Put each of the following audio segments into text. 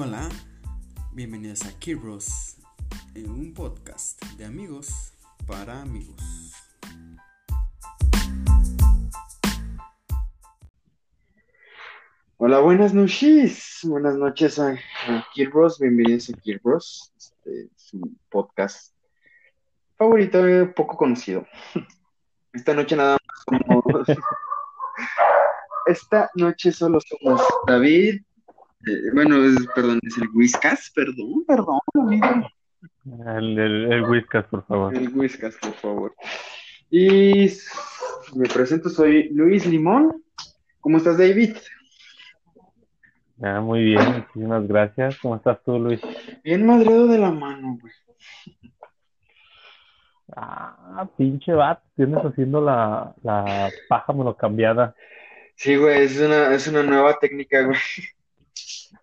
Hola, bienvenidos a Kiros, un podcast de amigos para amigos. Hola, buenas noches. Buenas noches a, a. Bienvenidos a Kirbros. Este es un podcast favorito, eh, poco conocido. Esta noche nada más somos. Esta noche solo somos David. Eh, bueno, es- perdón, es el Whiskas. Perdón, perdón, amigo. El, el, el Whiskas, por favor. El Whiskas, por favor. Y me presento, soy Luis Limón. ¿Cómo estás, David? Ah, muy bien, muchísimas gracias. ¿Cómo estás tú, Luis? Bien madreado de la mano, güey. Ah, pinche vato, tienes haciendo la, la paja monocambiada. Sí, güey, es una, es una nueva técnica, güey.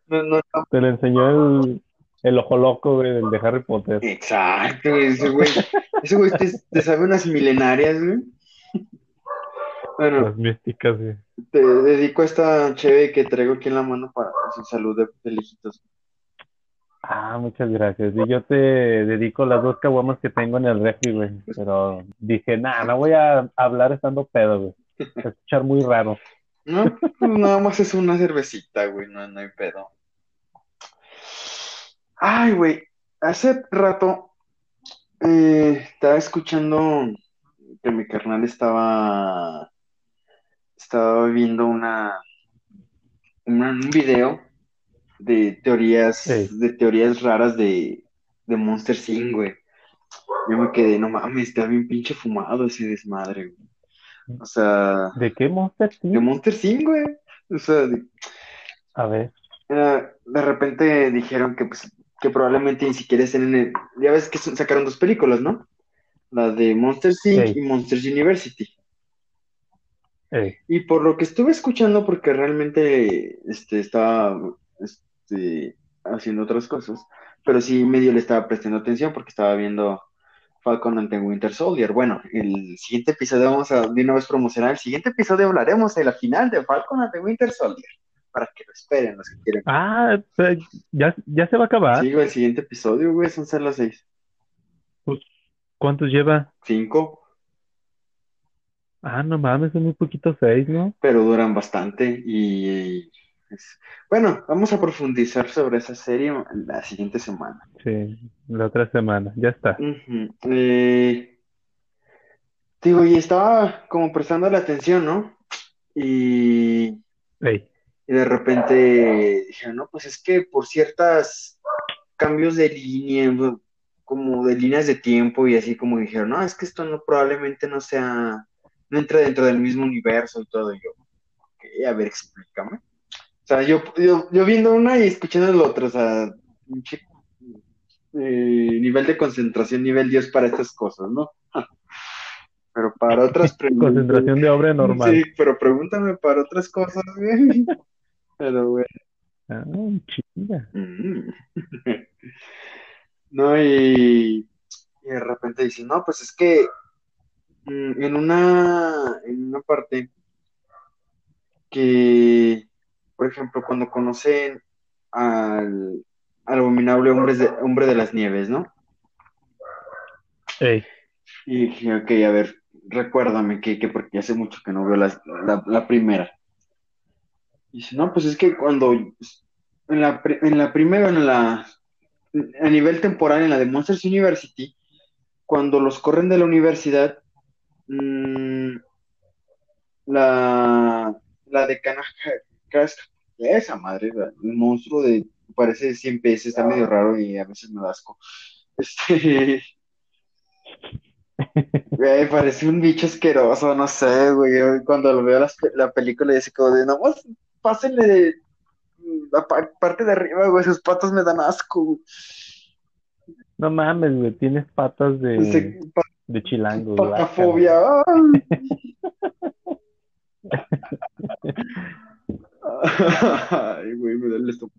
No, no, no. Te lo enseñó el, el ojo loco, güey, del de Harry Potter. Exacto, güey, ese güey. Ese güey te, te sabe unas milenarias, güey. Bueno, Las místicas, güey. te dedico a esta cheve que traigo aquí en la mano para su salud de, de lejitos. Ah, muchas gracias. Y yo te dedico las dos caguamas que tengo en el refri, güey. Pero dije, nah, no voy a hablar estando pedo, güey. Se escuchar muy raro. No, pues nada más es una cervecita, güey, no, no hay pedo. Ay, güey, hace rato eh, estaba escuchando que mi carnal estaba, estaba viendo una, una- un video de teorías, Sí. de teorías raras de, de Monster Inc., güey. Yo me quedé, no mames, está bien pinche fumado ese desmadre, güey. O sea, ¿De qué monster, de tío? Monster Inc., güey. O sea, de, A ver. de repente dijeron que, pues, que probablemente ni siquiera estén en el... Ya ves que sacaron dos películas, ¿no? La de Monster Inc. Sí. y Monsters University. Y por lo que estuve escuchando, porque realmente este, estaba este, haciendo otras cosas, pero sí medio le estaba prestando atención porque estaba viendo Falcon and the Winter Soldier. Bueno, el siguiente episodio vamos a de una vez promocionar. El siguiente episodio hablaremos de la final de Falcon and the Winter Soldier. Para que lo esperen los que quieren. Ah, pues, ya, ya se va a acabar. Sí, güey, el siguiente episodio, güey, son ser las seis. ¿Cuántos lleva? Cinco, Ah, no mames, son muy poquitos seis, ¿no? pero duran bastante y... es- Bueno, vamos a profundizar sobre esa serie la siguiente semana. Sí, la otra semana, ya está. Eh, digo, y estaba como prestando la atención, ¿no? Y, Ey, y de repente dije, no, pues es que por ciertas cambios de línea, como de líneas de tiempo y así como dijeron, no, es que esto no probablemente no sea, no entra dentro del mismo universo y todo. Y yo, ok, a ver, explícame. O sea, yo, yo, yo viendo una y escuchando la otra, o sea, eh, nivel de concentración, nivel Dios para estas cosas, ¿no? Pero para otras preguntas. concentración de obra normal. Sí, pero pregúntame para otras cosas, güey. Pero, güey. Ah, chinga. mm. No, y, y de repente dicen, no, pues es que mm, en una, en una parte que, por ejemplo, cuando conocen al, al abominable hombre de, hombre de las nieves, ¿no? Ey, Y dije, ok, a ver, recuérdame que, que porque hace mucho que no veo la, la, la primera. Dice, no, pues es que cuando en la, en la primera, en la, a nivel temporal, en la de Monsters University, cuando los corren de la universidad, mm, la, la decana esa madre, el monstruo de, parece 100 pies, está medio raro y a veces me da asco. Este, Güey, parece un bicho asqueroso, no sé, güey. Cuando lo veo las la película, dice como de, no, pues, pásenle de la pa- parte de arriba, güey, sus patas me dan asco. güey. no mames, güey, tienes patas de, Ese pa- de chilango, güey. patafobia. Ay, güey, me duele esto.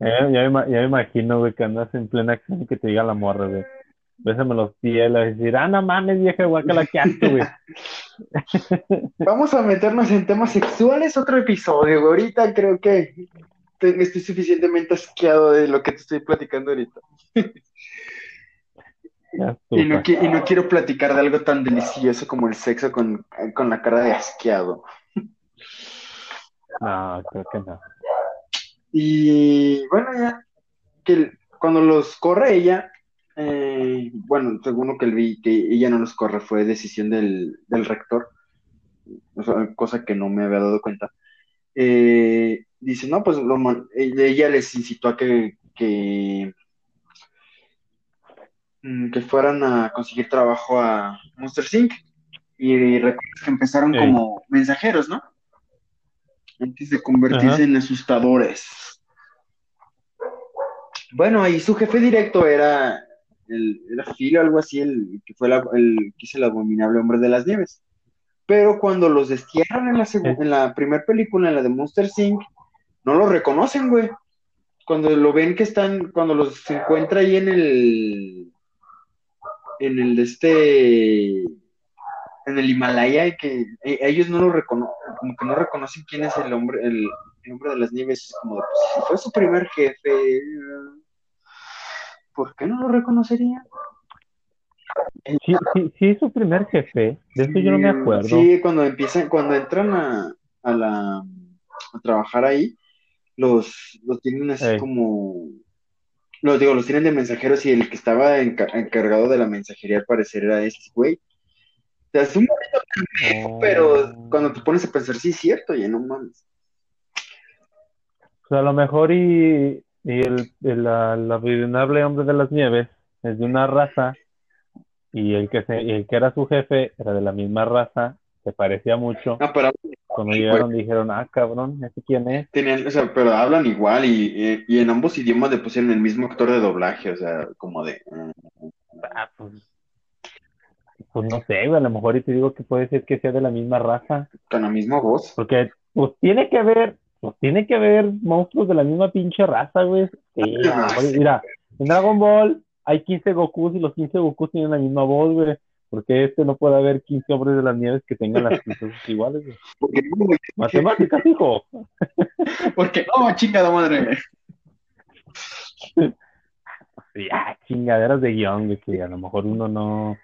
Eh, ya, me, ya me imagino, güey, que andas en plena acción y que te diga la morra, güey. Bésame los pies, a decir, ah, no mames, vieja guacala, qué asco, güey. Vamos a meternos en temas sexuales otro episodio, güey. Ahorita creo que estoy suficientemente asqueado de lo que te estoy platicando ahorita. y, no, y no quiero platicar de algo tan delicioso como el sexo con, con la cara de asqueado. No, creo que no. Y bueno, ya que cuando los corre ella, eh, bueno, según lo que vi, que ella no los corre, fue decisión del, rector, cosa que no me había dado cuenta. Eh, dice, no, pues ella les incitó a que, que, mm, que, fueran a conseguir trabajo a Monster Inc. Y recuerdas que empezaron como mensajeros, ¿no? Antes de convertirse en asustadores. Bueno, y su jefe directo era el, era Phil o algo así, el que fue el que hizo el abominable hombre de las nieves. Pero cuando los destierran en la, en la primera película, en la de Monster Inc., no lo reconocen, güey. Cuando lo ven que están, cuando los se encuentra ahí en el, en el de este, en el Himalaya, y que e, ellos no lo reconocen, como que no reconocen quién es el hombre, el, hombre de las nieves, como de, pues, fue su primer jefe, ¿por qué no lo reconocería? Sí, sí, sí, es su primer jefe, de eso yo no me acuerdo. Sí, cuando empiezan, cuando entran a, a la a trabajar ahí, los, los tienen así como los digo, los tienen de mensajeros y el que estaba encargado de la mensajería al parecer era ese güey. O sea, es un momento pero oh. cuando te pones a pensar, sí es cierto, ya no mames. O sea, a lo mejor y y el, el, abominable hombre de las nieves es de una raza y el que se, el que era su jefe era de la misma raza, se parecía mucho. No, pero, Cuando llegaron dijeron, ah, cabrón, ¿ese quién es? Tenían, o sea, pero hablan igual y, y, en ambos idiomas le pusieron el mismo actor de doblaje, o sea, como de... Ah, pues, pues no sé, a lo mejor y te digo que puede ser que sea de la misma raza. Con la misma voz. Porque, pues tiene que haber pues tiene que haber monstruos de la misma pinche raza, güey. Sí, mira, en Dragon Ball hay 15 Gokus y los 15 Gokus tienen la misma voz, güey. Porque este no puede haber 15 hombres de las nieves que tengan las cosas iguales, güey. Porque Matemáticas, hijo. Porque no, chingada madre. Sí, ah, chingaderas de guion, güey, que a lo mejor uno no,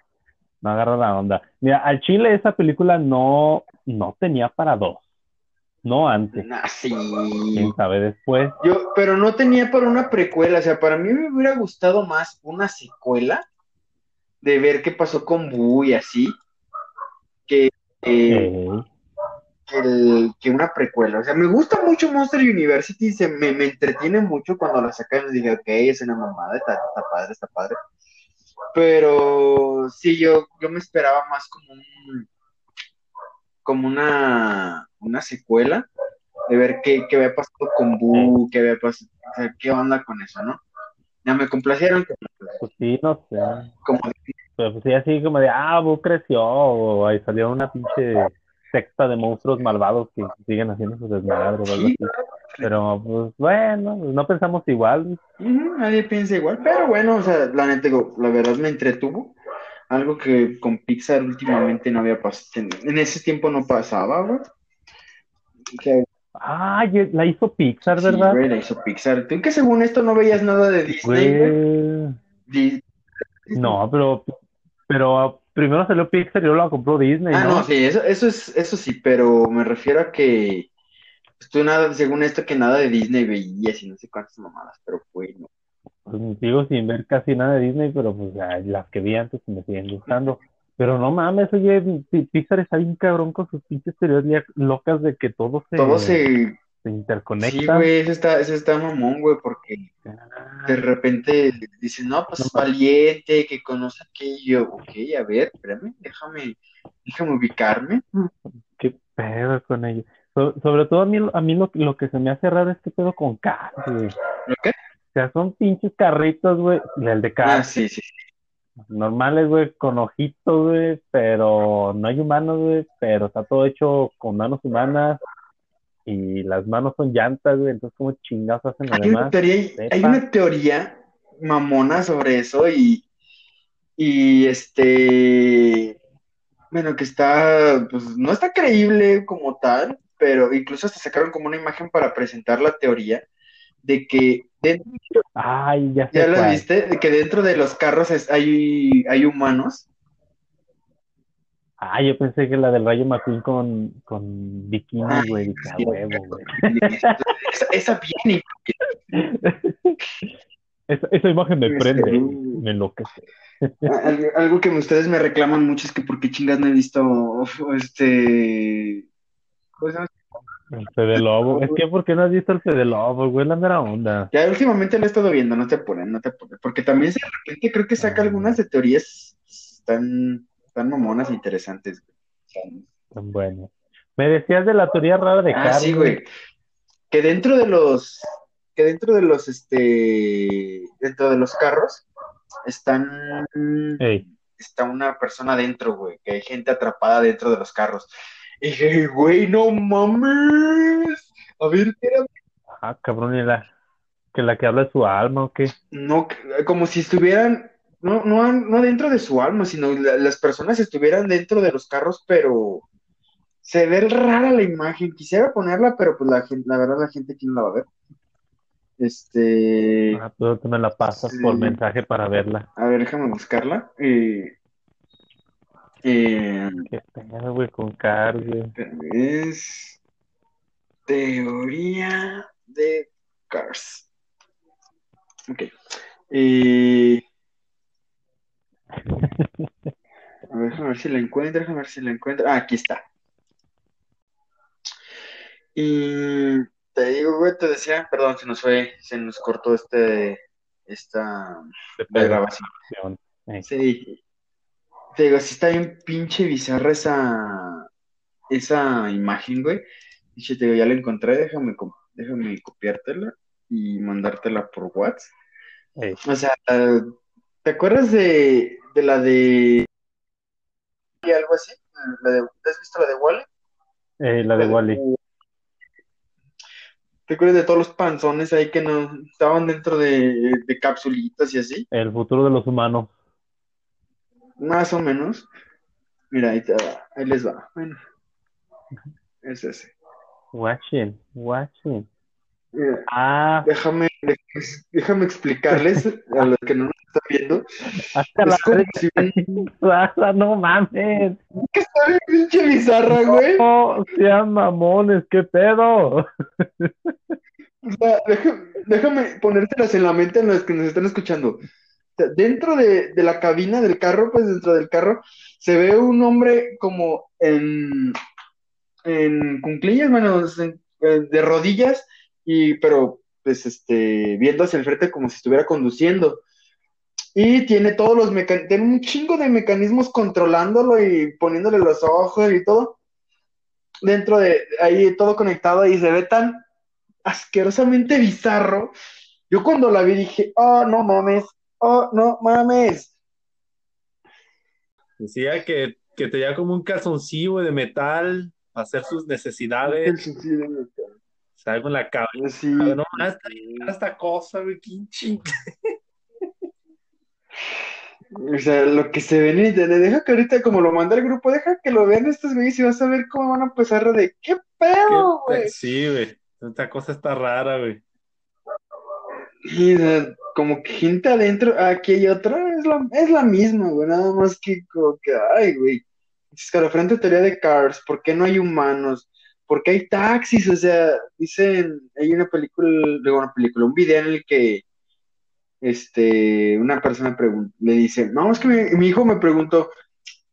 no agarra la onda. Mira, al Chile esa película no, no tenía para dos. No antes. Ah, sí. ¿Quién sabe después? Yo, pero no tenía para una precuela. O sea, para mí me hubiera gustado más una secuela de ver qué pasó con Boo y así. Que, que, una precuela. O sea, me gusta mucho Monster University. Se, me, me entretiene mucho cuando la sacan y dije, ok, es una mamada, está, está padre, está padre. Pero sí, yo, yo me esperaba más como un como una, una secuela de ver qué, qué había pasado con Boo, qué había pasado, o sea, qué onda con eso, ¿no? Ya me complacieron. Pues sí, no sé. Como Pero pues sí, así como de, ah, Boo creció, o ahí salió una pinche secta de monstruos malvados que siguen haciendo sus desmadres. Pero, pues bueno, no pensamos igual. nadie piensa igual, pero bueno, o sea, la neta, la verdad me entretuvo algo que con Pixar últimamente no había pasado. En ese tiempo no pasaba, güey. Ah, la hizo Pixar, ¿verdad? Sí, la hizo Pixar. Tú que según esto no veías nada de Disney, güey. No, pero, pero primero salió Pixar y luego la compró Disney. Ah, no, sí, eso, eso, es, eso sí, pero me refiero a que pues, tú nada, según esto, que nada de Disney veías y no sé cuántas mamadas, pero fue, no. Pues sigo sin ver casi nada de Disney, pero pues las que vi antes me siguen gustando. Pero no mames, oye, Pixar está bien cabrón con sus pinches teorías locas de que todo se, todo se... se interconecta. Sí, güey, eso está, eso está mamón, güey, porque de ah. repente dicen, no, pues es valiente, que conoce aquello. Ok, a ver, espérame, déjame, déjame ubicarme. Qué pedo con ello. sobre todo a mí, a mí lo, lo que se me hace raro es que pedo con Cars, güey. ¿Qué? Sea, son pinches carritos, güey. El de carro. Ah, sí, sí. Normales, güey, con ojitos, güey, pero no hay humanos, güey, pero está todo hecho con manos humanas y las manos son llantas, güey, entonces como chingados hacen hay Una teoría, hay una teoría mamona sobre eso y, y este, bueno, que está, pues no está creíble como tal, pero incluso hasta sacaron como una imagen para presentar la teoría de que dentro, Ay, ya sé ¿ya cuál. viste? De que dentro de los carros es- hay, hay humanos. Ah, yo pensé que la del Rayo McQueen con, con bikini, güey. Sí. huevo, güey. Esa, esa bien Esa, esa imagen me prende, uh. me enloquece. Algo, algo que ustedes me reclaman mucho es que por qué chingas no he visto este ¿cómo se llama? El Fede Lobo. Es que, ¿por qué no has visto el Fede Lobo, güey? La mera onda. Ya últimamente lo he estado viendo, no te ponen, no te ponen, porque también de repente creo que saca algunas de teorías tan, tan mamonas e interesantes. güey. Tan bueno. Me decías de la teoría rara de Ah, Carl, sí, güey. Que dentro de los, que dentro de los, este, dentro de los carros están, Ey, está una persona dentro, güey, que hay gente atrapada dentro de los carros. Y dije, güey, no mames. A ver, ¿qué era? ah, cabrón, y la, que la que habla de su alma, ¿o qué? No, como si estuvieran, no, no, no dentro de su alma, sino la- las personas estuvieran dentro de los carros, pero se ve rara la imagen. Quisiera ponerla, pero pues la gente, la verdad la gente aquí no la va a ver. Este, Ah, tú tú me la pasas Sí. por mensaje para verla. a ver, déjame buscarla. Eh, eh, Qué pedo, güey, con Carl, es teoría de Cars. Ok. Eh, A ver, déjame ver si la encuentro, déjame ver si la encuentro. Ah, aquí está. Y te digo, güey, te decía, perdón, se nos fue, se nos cortó este, esta De grabación. Sí. Te digo, sí está bien pinche bizarra esa, esa imagen, güey. Dice, te digo, ya la encontré, déjame, déjame copiártela y mandártela por WhatsApp. O sea, ¿te acuerdas de, de la de y algo así? La de, ¿Has visto la de Wally? Eh, la de Wally. ¿Te acuerdas de todos los panzones ahí que no estaban dentro de, de capsulitas y así? El futuro de los humanos. Más o menos. Mira, ahí, te va, ahí les va. Bueno, es ese. Watching, watching. Mira, Ah, déjame, déjame explicarles a los que no nos están viendo. hasta la como si raza, no mames. que está bien pinche bizarra, güey. No sean mamones, qué pedo. O sea, déjame, déjame ponértelas en la mente a los que nos están escuchando. Dentro de, de la cabina del carro, pues dentro del carro, se ve un hombre como en, en cunclillas, eh, de rodillas, y pero pues este, viendo hacia el frente como si estuviera conduciendo. Y tiene todos los mecanismos, tiene un chingo de mecanismos controlándolo y poniéndole los ojos y todo. Dentro de ahí todo conectado y se ve tan asquerosamente bizarro. Yo cuando la vi dije, oh, no mames, oh, no mames. Decía que, que tenía como un calzoncillo de metal para hacer sus necesidades. O sea, en la cabeza. Sí. No, rara esta cosa, güey, qué O sea, lo que se ve en internet, deja que ahorita como lo manda el grupo, deja que lo vean estos güeyes y vas a ver cómo van a empezar de qué pedo, güey. Sí, güey. Esta cosa está rara, güey. Y como que gente adentro, aquí hay otra, es la, es la misma, güey, nada más que como que, ay, güey. Escalofriante teoría de Cars, ¿por qué no hay humanos? ¿Por qué hay taxis? O sea, dicen, hay una película, digo, una película, un video en el que este, una persona le dice, no, es que mi, mi hijo me preguntó,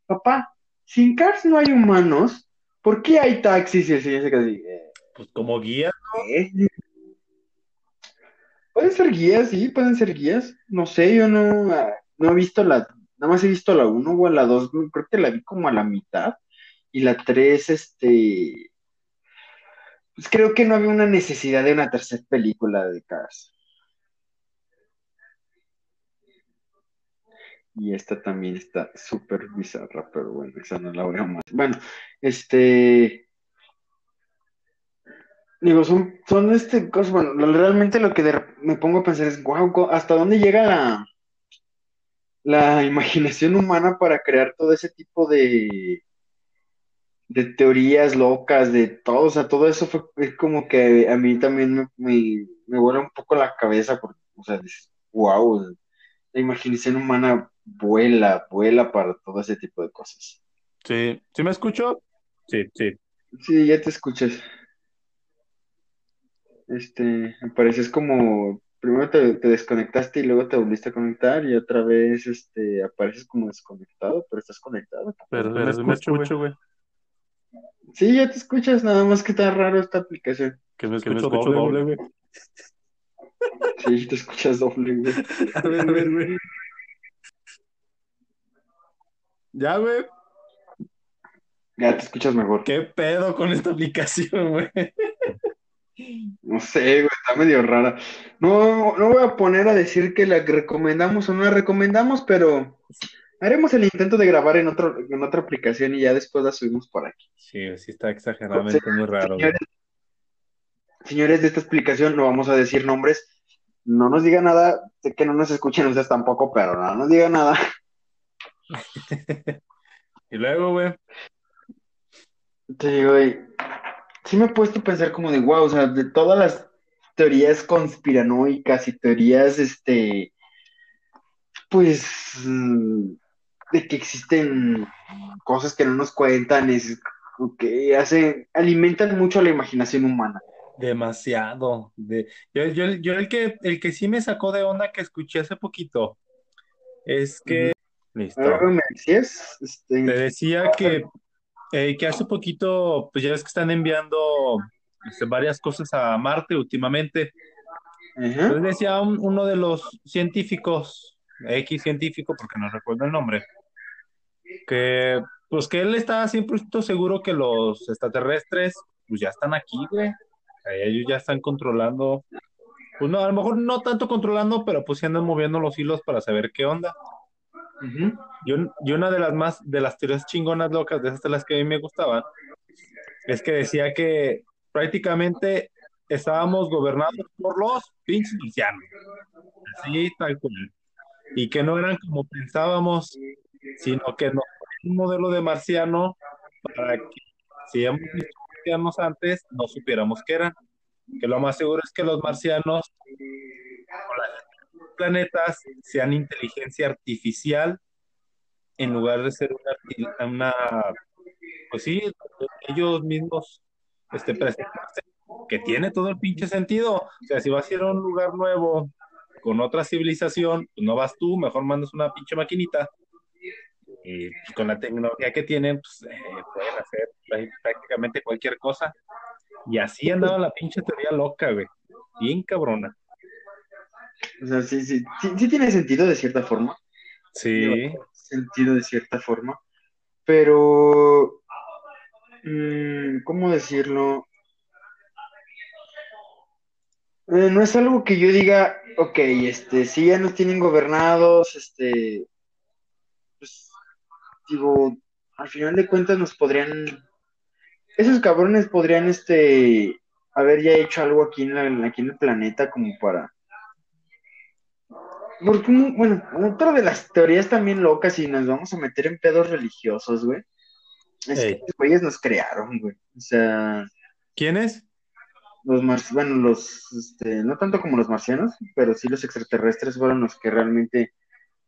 papá, si en Cars no hay humanos, ¿por qué hay taxis? Y el señor se queda así, "Eh, Pues como guía. ¿qué?". Pueden ser guías, sí, pueden ser guías. No sé, yo no, no he visto la, nada más he visto la 1 o la 2, creo que la vi como a la mitad. Y la 3, este, pues creo que no había una necesidad de una tercera película de Cars. Y esta también está súper bizarra, pero bueno, esa no la voy a más. Bueno, este. Digo, son, son este cosas, bueno, realmente lo que de- me pongo a pensar es, wow, ¿hasta dónde llega la, la imaginación humana para crear todo ese tipo de, de teorías locas, de todo, o sea, todo eso fue es como que a mí también me, me, me vuela un poco la cabeza, porque, o sea, dices, wow, la imaginación humana vuela, vuela para todo ese tipo de cosas. Sí, ¿sí me escucho? Sí, sí. Sí, ya te escuchas. Este, me parece es como, primero te, te desconectaste y luego te volviste a conectar y otra vez, este, apareces como desconectado, pero estás conectado. Pero, Pero me escucho, güey. Sí, ya te escuchas, nada más que está raro esta aplicación. Que me Que me escucho, escucho doble, doble, güey. Sí, te escuchas doble, güey. A ver, a ver, güey. Ya, güey. Ya te escuchas mejor. ¿Qué pedo con esta aplicación, güey? Sé, güey, está medio rara. No, no voy a poner a decir que la recomendamos o no la recomendamos, pero haremos el intento de grabar en otro, en otra aplicación y ya después la subimos por aquí. Sí, sí está exageradamente muy raro. Señores, señores de esta explicación, no vamos a decir nombres. No nos diga nada, sé que no nos escuchen ustedes tampoco, pero no nos diga nada. Y luego, güey. Digo, güey, sí me he puesto a pensar como de, wow, o sea, de todas las teorías conspiranoicas y teorías, este, pues, de que existen cosas que no nos cuentan, es que hacen, alimentan mucho la imaginación humana. Demasiado. De... Yo, yo, yo el que, el que sí me sacó de onda que escuché hace poquito es que. Listo. Algo me decías, Te este, decía que, eh, que hace poquito, pues ya ves que están enviando este, varias cosas a Marte últimamente. ajá, Entonces decía un- uno de los científicos, X científico, porque no recuerdo el nombre, que pues que él está 100% seguro que los extraterrestres pues ya están aquí, güey. O sea, ellos ya están controlando, pues no, a lo mejor no tanto controlando, pero pues sí andan moviendo los hilos para saber qué onda. Ujú, Y, un- y una de las más, de las teorías chingonas locas, de esas de las que a mí me gustaban, es que decía que prácticamente estábamos gobernados por los pinches marcianos. Así, tal cual. Y que no eran como pensábamos, sino que nos un modelo de marciano para que si hemos visto marcianos antes, no supiéramos qué eran. Que lo más seguro es que los marcianos planetas sean inteligencia artificial en lugar de ser una, pues sí, ellos mismos este, presentarse, que tiene todo el pinche sentido. O sea, si vas a ir a un lugar nuevo con otra civilización, pues no vas tú, mejor mandas una pinche maquinita. Y con la tecnología que tienen, pues eh, pueden hacer prá- prácticamente cualquier cosa. Y así andaba la pinche teoría loca, güey. Bien cabrona. O sea, sí, sí, sí, sí tiene sentido de cierta forma. Sí. sentido de cierta forma, pero, mm, ¿cómo decirlo? Eh, no es algo que yo diga, ok, este, si ya nos tienen gobernados, este, pues, digo, al final de cuentas nos podrían, esos cabrones podrían, este, haber ya hecho algo aquí en la- aquí en el planeta como para porque, bueno, otra de las teorías también locas, y nos vamos a meter en pedos religiosos, güey, es Ey. que los güeyes nos crearon, güey. O sea, ¿Quién es? los mar bueno, los, este, no tanto como los marcianos, pero sí los extraterrestres fueron los que realmente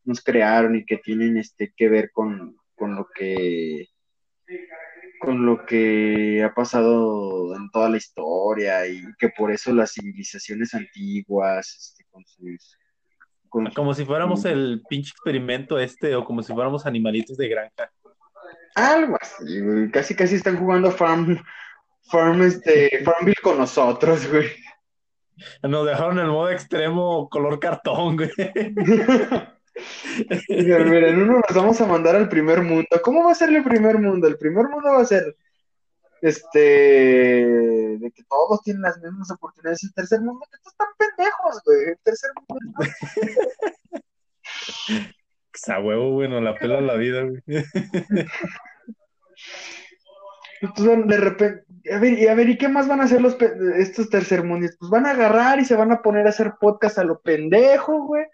nos crearon y que tienen, este, que ver con, con lo que, con lo que ha pasado en toda la historia y que por eso las civilizaciones antiguas, este, con sus... con Como si fuéramos el pinche experimento este o como si fuéramos animalitos de granja. Algo así, güey. Casi, casi están jugando Farm, Farm, este, Farmville con nosotros, güey. Nos dejaron el modo extremo color cartón, güey. Mira, en uno nos vamos a mandar al primer mundo. ¿Cómo va a ser el primer mundo? El primer mundo va a ser, este, de que todos tienen las mismas oportunidades. El tercer mundo, que todos están pendejos, güey. El tercer mundo, A huevo, bueno, la pela la vida, güey. Entonces, de repente, a ver, y a ver, ¿y qué más van a hacer los estos tercermundistas? Pues van a agarrar y se van a poner a hacer podcast a lo pendejo, güey,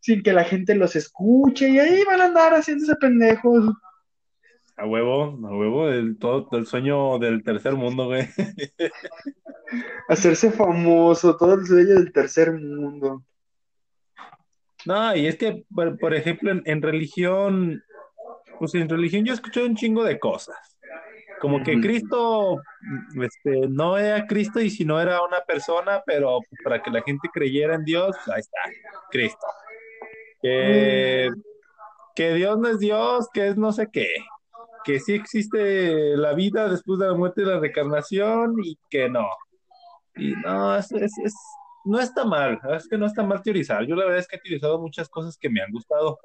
sin que la gente los escuche, y ahí van a andar haciéndose pendejos. A huevo, a huevo, el, todo, el sueño del tercer mundo, güey. Hacerse famoso, todo el sueño del tercer mundo. No, y es que, por, por ejemplo, en, en religión, pues en religión yo escuché un chingo de cosas. Como que. Cristo, este, no era Cristo y si no era una persona, pero para que la gente creyera en Dios, ahí está, Cristo. Que, que Dios no es Dios, que es no sé qué. Que sí existe la vida después de la muerte y la reencarnación y que no. Y no, es, es, es- no está mal, es que no está mal teorizar. Yo la verdad es que he teorizado muchas cosas que me han gustado.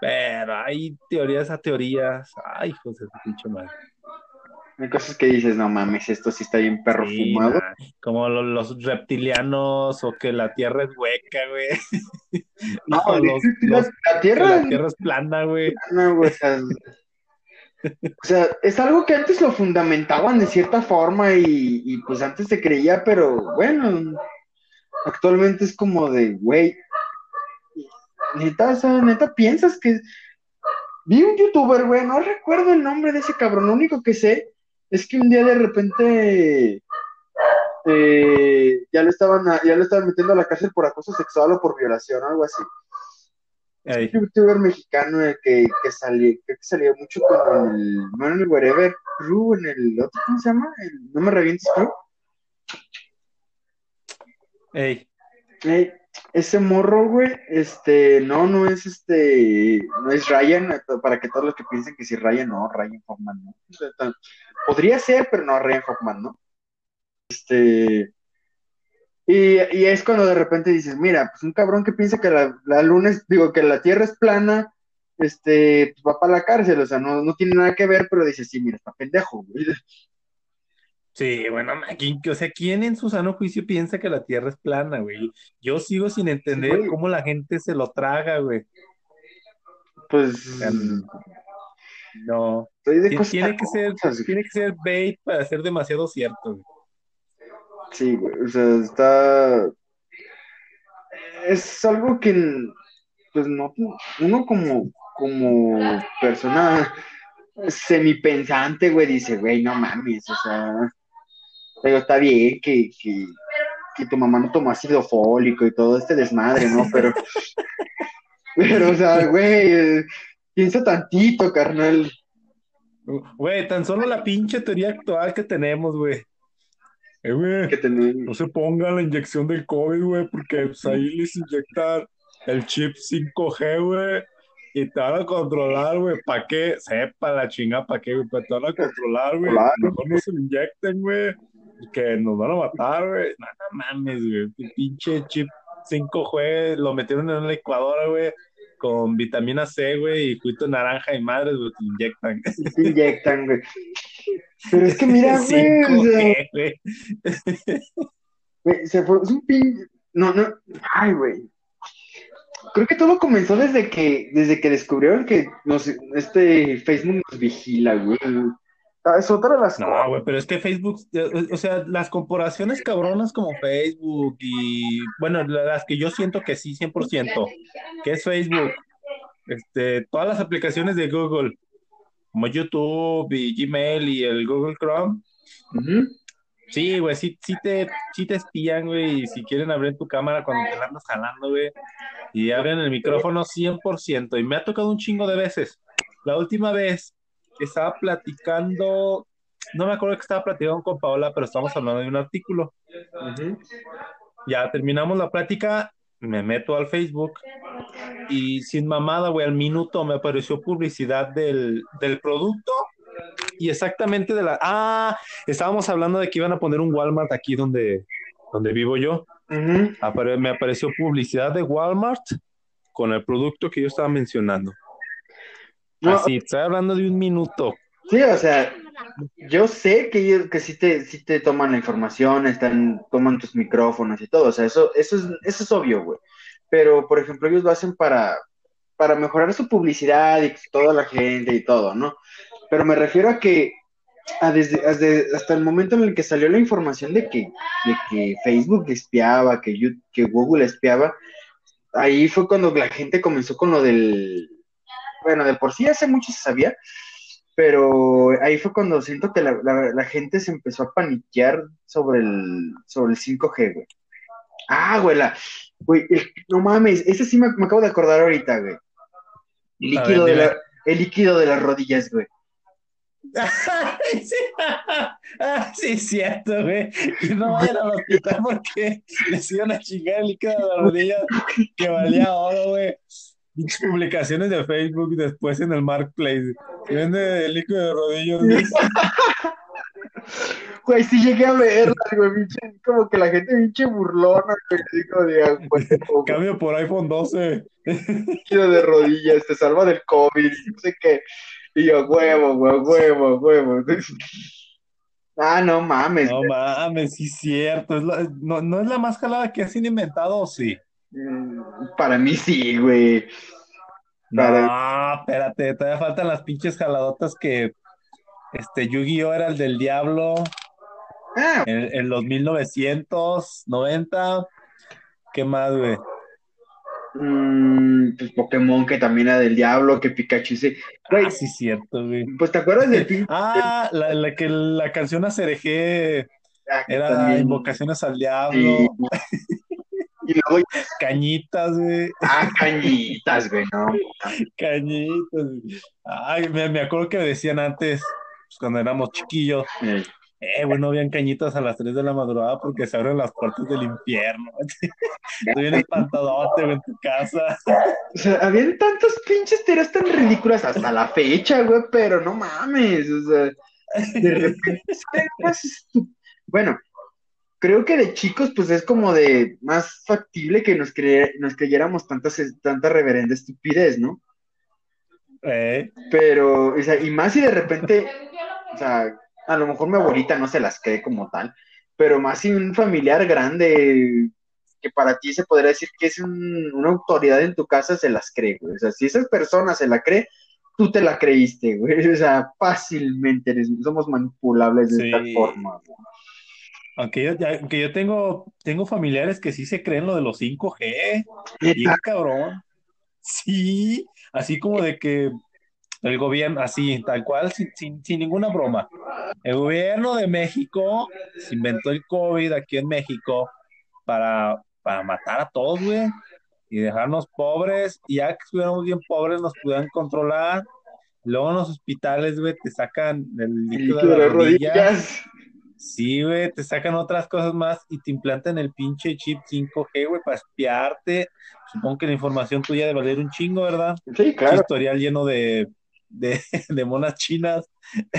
Pero hay teorías a teorías. Ay, de su pinche madre. Hay cosas que dices, no mames, esto sí está bien perro Sí, fumado. como lo- los reptilianos o que la tierra es hueca, güey. No, los- los- la tierra, la tierra es plana, güey. no, güey, o sea, o sea, es algo que antes lo fundamentaban de cierta forma y, y, pues antes se creía, pero bueno, actualmente es como de, güey, neta, o sea, neta, piensas que... Vi un youtuber, güey, no recuerdo el nombre de ese cabrón, lo único que sé es que un día de repente eh, ya lo estaban ya lo estaban metiendo a la cárcel por acoso sexual o por violación o algo así. Ey, un youtuber mexicano que, que salió, creo que salió mucho con el, no en el Wherever Crew, en el otro, ¿cómo se llama? El No me revientes Crew. ey. Eh, ese morro, güey, este, no, no es este, no es Ryan, para que todos los que piensen que si Ryan, no, Ryan Hoffman, no. Podría ser, pero no, Ryan Hoffman, ¿no? Este, y, y es cuando de repente dices, mira, pues un cabrón que piensa que la, la luna es, digo, que la tierra es plana, este, pues va para la cárcel, o sea, no, no tiene nada que ver, pero dices, sí, mira, está pendejo, güey. Sí, bueno, ma, ¿quién- o sea, ¿quién en su sano juicio piensa que la tierra es plana, güey? Yo sigo sin entender cómo la gente se lo traga, güey. Pues, Em, No. cosas Tiene que ser, tiene que ser bait para ser demasiado cierto, güey. Sí, güey, o sea, está... Es algo que, pues no, uno como, como persona semipensante, güey, dice, güey, no mames, o sea, pero está bien que, que, que tu mamá no tomó ácido fólico y todo este desmadre, ¿no? Pero, pero, o sea, güey, piensa tantito, carnal. Güey, tan solo la pinche teoría actual que tenemos, güey. Eh, güey, Que tenemos. no se pongan la inyección del COVID, güey, porque pues, ahí les inyectan el chip 5G, güey, y te van a controlar, güey. ¿Para qué? Sepa la chinga, ¿para qué, güey? Pues te van a controlar, güey. Claro. Mejor no se lo inyecten, güey. Que nos van a matar, güey. No, no mames, güey. Pinche chip 5G lo metieron en una licuadora, güey, con vitamina C, güey, y juguito naranja y madres, güey, te inyectan. Te inyectan, güey. Pero es que mira, güey, o sea, 5G, güey. Güey, se fue, es un pin... No, no, ay, güey. Creo que todo comenzó desde que, desde que descubrieron que nos, este Facebook nos vigila, güey. Ah, Es otra de las No, güey, pero es que Facebook, eh, o sea, las corporaciones cabronas como Facebook y, bueno, las que yo siento que sí, 100%, que es Facebook, este, todas las aplicaciones de Google, como YouTube y Gmail y el Google Chrome, sí, güey, sí, sí te, sí te espían, güey, y si quieren abrir tu cámara cuando te la andas jalando, güey, y abren el micrófono 100%, y me ha tocado un chingo de veces. La última vez estaba platicando, no me acuerdo que estaba platicando con Paola, pero estábamos hablando de un artículo. Ya terminamos la plática, me meto al Facebook y sin mamada, güey, al minuto me apareció publicidad del, del producto y exactamente de la... Ah, estábamos hablando de que iban a poner un Walmart aquí donde, donde vivo yo. Apare- me apareció publicidad de Walmart con el producto que yo estaba mencionando. No, Así, estoy hablando de un minuto. sí, o sea, yo sé que ellos que sí te, sí te toman la información, están, toman tus micrófonos y todo, o sea, eso, eso es, eso es obvio, güey. Pero, por ejemplo, ellos lo hacen para, para mejorar su publicidad y toda la gente y todo, ¿no? Pero me refiero a que a desde, desde- hasta el momento en el que salió la información de que, de que Facebook espiaba, que, You- que Google espiaba, ahí fue cuando la gente comenzó con lo del, bueno, de por sí hace mucho se sabía, pero ahí fue cuando siento que la, la- la gente se empezó a paniquear sobre el, sobre el 5G, güey. Ah, güey, la, güey, el- no mames, ese sí me, me acabo de acordar ahorita, güey. El líquido, ver, de la, el líquido de las rodillas, güey. sí, Ah, sí, es cierto, güey. No vayan al hospital porque les iban a chingar el líquido de la rodilla que valía oro, güey. Publicaciones de Facebook después en el Marketplace. Se vende el líquido de rodillas, güey. Güey, sí llegué a verlas, güey, como que la gente pinche burlona, güey, de, ah, güey, como Cambio por iPhone 12. líquido de rodillas, te salva del COVID, no sé qué. Y yo, huevo, güey, huevo, huevo. Ah, no mames, No mames, sí, cierto. Es la- no, no es la más jalada que has inventado, ¿o sí? Mm, Para mí sí, güey. No, espérate, todavía faltan las pinches jaladotas que este Yu-Gi-Oh era el del diablo Ah, en, en los 1990. ¿Qué más, güey? mm, pues Pokémon que también era del diablo, que Pikachu sí. Güey, Ah, sí, cierto, güey. pues te acuerdas del pin- Ah, la, la que la canción Acereje Ah, que era también- Invocaciones al Diablo, sí. Y luego, Cañitas, güey, ah, cañitas, güey, no. Cañitas. güey. Ay, me, me acuerdo que decían antes, pues, cuando éramos chiquillos, Eh, eh, güey, no habían cañitas a las 3 de la madrugada porque se abren las puertas del infierno. Estoy bien espantadote, güey, en tu casa. O sea, habían tantas pinches teorías tan ridículas hasta la fecha, güey, pero no mames, o sea, de repente Bueno, creo que de chicos, pues es como de más factible que nos, cre- nos creyéramos tantas, tanta reverenda estupidez, ¿no? Eh, Pero, o sea, y más si de repente, o sea, a lo mejor mi abuelita no se las cree como tal, pero más si un familiar grande que para ti se podría decir que es un- una autoridad en tu casa se las cree, güey. O sea, si esa persona se la cree, tú te la creíste, güey. O sea, fácilmente eres- somos manipulables de esta forma, güey. Aunque yo, ya- aunque yo tengo, tengo familiares que sí se creen lo de los 5G. Bien cabrón. Sí, así como de que el gobierno, así, tal cual, sin, sin, sin ninguna broma. El gobierno de México se inventó el COVID aquí en México para, para matar a todos, güey, y dejarnos pobres, y ya que estuviéramos bien pobres nos pudieran controlar. Luego en los hospitales, güey, te sacan el El líquido de de la rodilla. rodillas. Sí, güey, te sacan otras cosas más y te implantan el pinche chip 5G, güey, para espiarte. Supongo que la información tuya debe valer un chingo, ¿verdad? Sí, claro. historial lleno de, de, de monas chinas.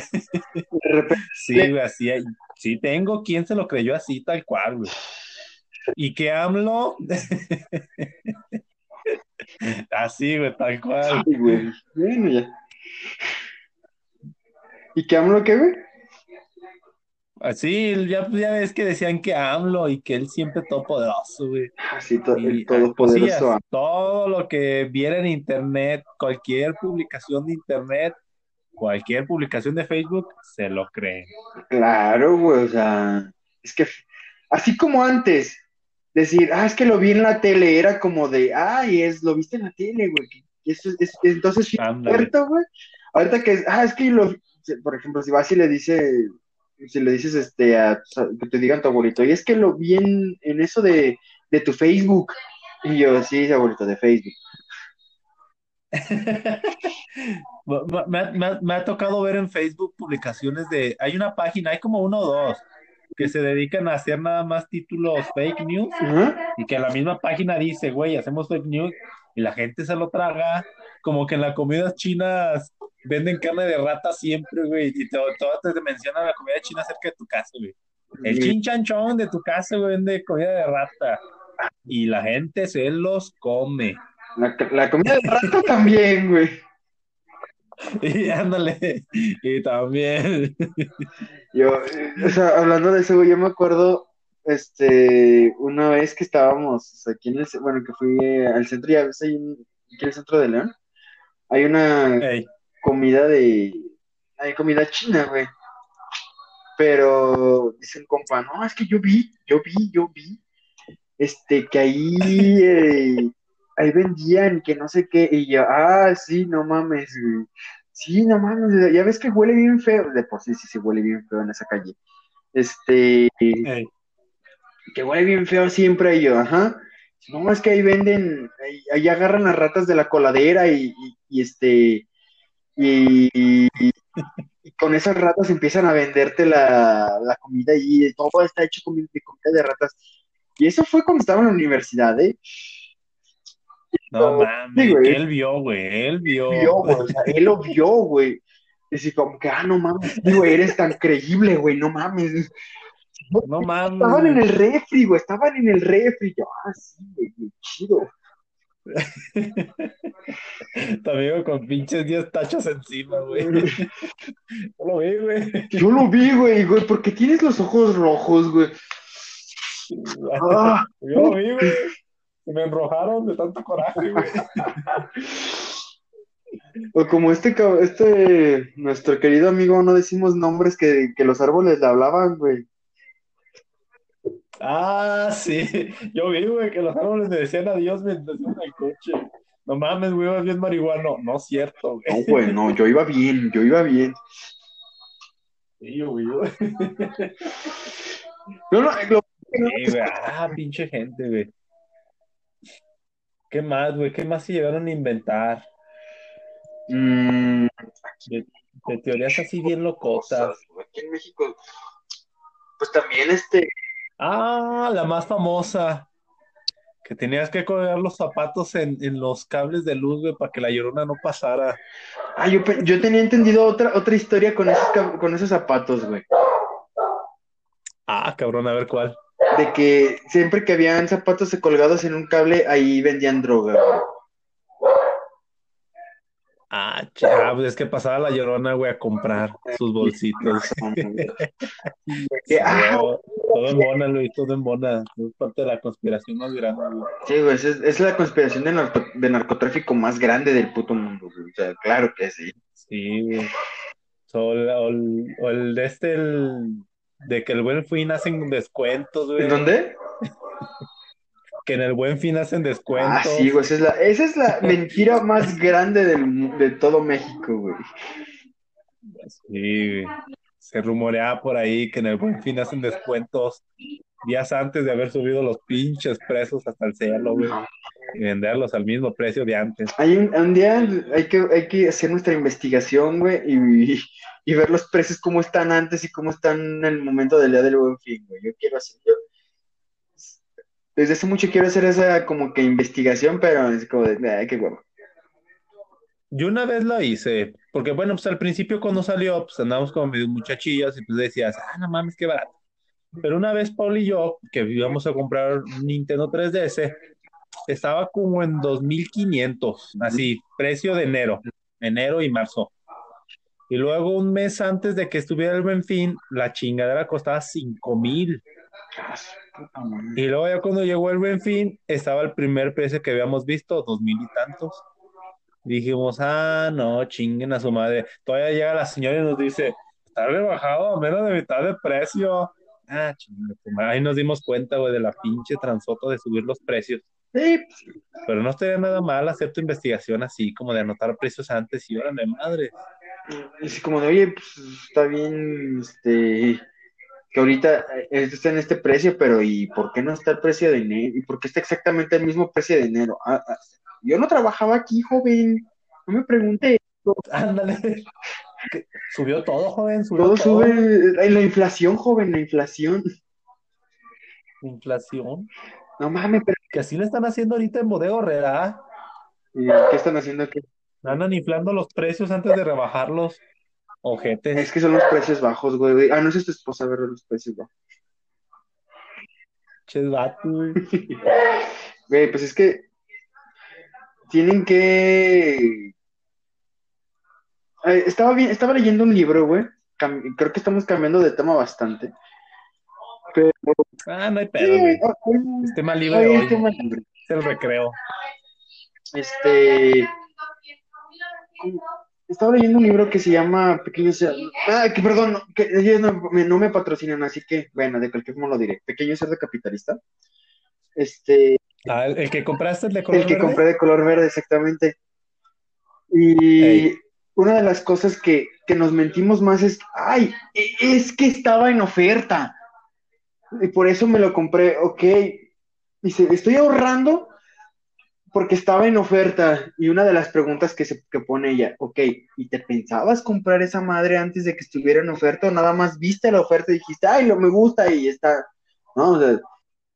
De repente, Sí, güey, así hay. Sí, tengo. ¿Quién se lo creyó así, tal cual, güey? Y que AMLO. así, güey, tal cual. ay, güey. Bueno, ya. ¿Y qué AMLO qué, güey? Así, ya, ya ves que decían que AMLO y que él siempre todopoderoso, güey. Así, to- Y, el ah, cosillas, todopoderoso. todo lo que viera en internet, cualquier publicación de internet, cualquier publicación de Facebook, se lo creen. Claro, güey, o sea, es que así como antes, decir, ah, es que lo vi en la tele, era como de, ay, es, lo viste en la tele, güey, eso es, es- entonces cierto, güey. Ahorita que, ah, es que lo, por ejemplo, si vas y le dice, si le dices, este, a, que te digan tu abuelito, y es que lo vi en, en eso de, de tu Facebook, y yo, sí, abuelito, de Facebook. Me, me ha- me ha- me ha tocado ver en Facebook publicaciones de, hay una página, hay como uno o dos, que se dedican a hacer nada más títulos fake news y que la misma página dice, güey, hacemos fake news y la gente se lo traga, como que en las comidas chinas venden carne de rata siempre, güey, y todo, todo te menciona la comida china cerca de tu casa, güey. El chinchanchón de tu casa, güey, vende comida de rata y la gente se los come. La, la comida de rato también, güey. Y ándale, y también. Yo, o sea, hablando de eso, güey, yo me acuerdo, este, una vez que estábamos o sea, aquí en el, bueno, que fui al centro, ya ves, ahí en, aquí en el centro de León, hay una comida de, hay comida china, güey, pero dice un compa, no, es que yo vi, yo vi, yo vi, este, que ahí, eh, ahí vendían, que no sé qué, y yo, ah, sí, no mames, güey. Sí, no mames, ya ves que huele bien feo. De por sí, sí, sí, huele bien feo en esa calle. Este, que huele bien feo siempre ahí yo, ajá. No, es que ahí venden, ahí, ahí agarran las ratas de la coladera y, y- y este, y, y- y con esas ratas empiezan a venderte la, la comida y todo está hecho con de comida de ratas. Y eso fue cuando estaba en la universidad, ¿eh? No Sí, mames, güey. él vio, güey, él vio. Vio, güey, o sea, él lo vio, güey. Y así como que, ah, no mames, güey, eres tan creíble, güey, no mames. No mames. Estaban en el refri, güey, estaban en el refri. Yo, ah, sí, güey, chido. Tu amigo con pinches 10 tachos encima, güey. No lo vi, güey. Yo lo vi, güey, güey, porque tienes los ojos rojos, güey. Ah, Yo lo vi, güey. Me enrojaron de tanto coraje, güey. o como este, este, nuestro querido amigo, no decimos nombres que, que los árboles le hablaban, güey. Ah, sí. Yo vi, güey, que los árboles le decían adiós mientras iban el coche. No mames, güey, vas bien marihuano. No es cierto, güey. No, güey, no, yo iba bien, yo iba bien. Sí, yo, güey. güey. No, no, lo- Sí, güey. Ah, pinche gente, güey. ¿Qué más, güey? ¿Qué más se llegaron a inventar? Mm, De, de teorías así bien locotas. cosas, Aquí en México, pues también este, Ah, la más famosa. Que tenías que colgar los zapatos en, en los cables de luz, güey, para que la llorona no pasara. ah, yo, yo tenía entendido otra, otra historia con esos, con esos zapatos, güey. Ah, cabrón, a ver cuál. De que siempre que habían zapatos colgados en un cable, ahí vendían droga, güey. Ah, ch- ah, pues es que pasaba la llorona, güey, a comprar sus bolsitos. Ah, Todo, en bona, Luis, todo en bona. Es parte de la conspiración más grande, güey. sí, güey, es, es la conspiración de, narco- de narcotráfico más grande del puto mundo, güey. O sea, claro que sí. Sí, güey. So, el- de este, el, de que el buen fin hacen descuentos, güey. ¿En dónde? Que en el buen fin hacen Ah, descuentos. sí, güey, esa es la, esa es la mentira más grande del, de todo México, güey. Sí, güey. Se rumoreaba por ahí que en el buen fin hacen descuentos días antes de haber subido los pinches precios hasta el cielo, güey. Y venderlos al mismo precio de antes. Hay un, un día hay que, hay que hacer nuestra investigación, güey, y, y ver los precios cómo están antes y cómo están en el momento del día del buen fin, güey. Yo quiero hacer, yo desde hace mucho quiero hacer esa como que investigación, pero es como de, ay, qué huevo. Yo una vez lo hice, porque bueno, pues al principio cuando salió, pues andábamos como medio muchachillos y pues decías, ah, no mames, qué barato. Pero una vez Paul y yo, que íbamos a comprar un Nintendo 3DS, estaba como en 2500, así, precio de enero, enero y marzo. Y luego un mes antes de que estuviera el buen fin, la chingadera costaba 5000. Y luego ya cuando llegó el buen fin, estaba el primer precio que habíamos visto, dos mil y tantos. Dijimos, ah, no, chinguen a su madre. Todavía llega la señora y nos dice, está rebajado a menos de mitad de precio. Ah, chinguen a su madre. Ahí nos dimos cuenta, güey, de la pinche transfoto de subir los precios. Sí, Pero no estaría nada mal hacer tu investigación así, como de anotar precios antes y órale, madre. así como de, oye, pues está bien, este, que ahorita eh, esto está en este precio, pero ¿y por qué no está el precio de enero? ¿Y por qué está exactamente el mismo precio de enero? Ah, ah, yo no trabajaba aquí, joven, no me pregunte. Ándale. Subió todo, joven, subió Todo todo. sube, eh, la inflación, joven, la inflación. Inflación. No mames, pero Que así le están haciendo ahorita en Bodega Horrera. eh, ¿qué están haciendo aquí? Andan inflando los precios antes de rebajarlos. Ojetes. Es que son los precios bajos, güey. güey. Ah, no es tu esposa ver los precios bajos. Ches vatos, güey. Güey, pues es que tienen que. Eh, estaba bien, estaba leyendo un libro, güey. Cam- Creo que estamos cambiando de tema bastante. Pero Ah, no hay pedo, güey. Este mal libre hoy. este tema- Es el recreo. Este. Estaba leyendo un libro que se llama Pequeño Cerdo. Ah, que perdón, que ellos no me, no me patrocinan, así que, bueno, de cualquier modo lo diré. Pequeño Cerdo Capitalista. Este. Ah, el, el que compraste el de color El que verde. compré de color verde, exactamente. Y una de las cosas que, que nos mentimos más es, ay, e- es que estaba en oferta. Y por eso me lo compré, ok. Dice, estoy ahorrando porque estaba en oferta. Y una de las preguntas que, se, que pone ella, ok, ¿y te pensabas comprar esa madre antes de que estuviera en oferta o nada más viste la oferta y dijiste, ay, lo me gusta y está, ¿no? O sea,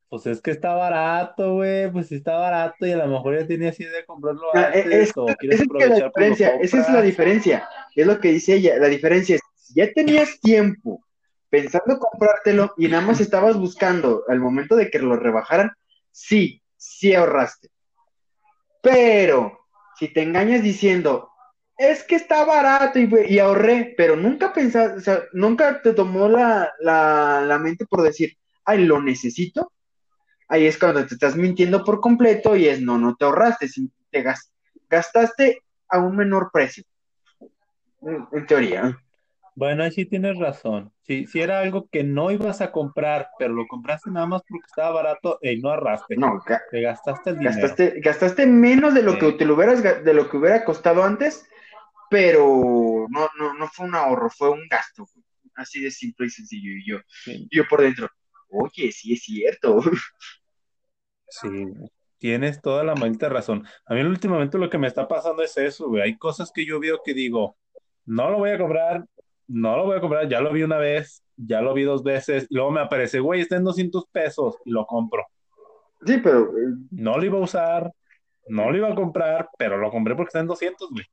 Pues es que está barato, güey. Pues está barato y a lo mejor ya tenías idea de comprarlo Ah, eh, antes es- o esa quieres es que la aprovechar pues diferencia, esa es la diferencia, es lo que dice ella, la diferencia es, si ya tenías tiempo pensando comprártelo y nada más estabas buscando al momento de que lo rebajaran, sí, sí ahorraste. Pero si te engañas diciendo, es que está barato y, y ahorré, pero nunca pensaste, o sea, nunca te tomó la, la, la mente por decir, ay, lo necesito, ahí es cuando te estás mintiendo por completo y es, no, no te ahorraste, te gas- gastaste a un menor precio. En, teoría. Bueno, ahí sí tienes razón. Si, si era algo que no ibas a comprar, pero lo compraste nada más porque estaba barato y no ahorraste. No, ga- Te gastaste el dinero. gastaste, gastaste menos de lo Sí. que te lo hubieras, de lo que hubiera costado antes, pero no, no, no fue un ahorro, fue un gasto. Así de simple y sencillo. Y yo, Sí, yo por dentro, oye, sí es cierto. sí, tienes toda la maldita razón. A mí últimamente lo que me está pasando es eso, güey. Hay cosas que yo veo que digo, no lo voy a comprar, no lo voy a comprar, ya lo vi una vez, ya lo vi dos veces, y luego me aparece, güey, está en 200 pesos y lo compro. Sí, pero eh, No lo iba a usar, no lo iba a comprar, pero lo compré porque está en 200, güey.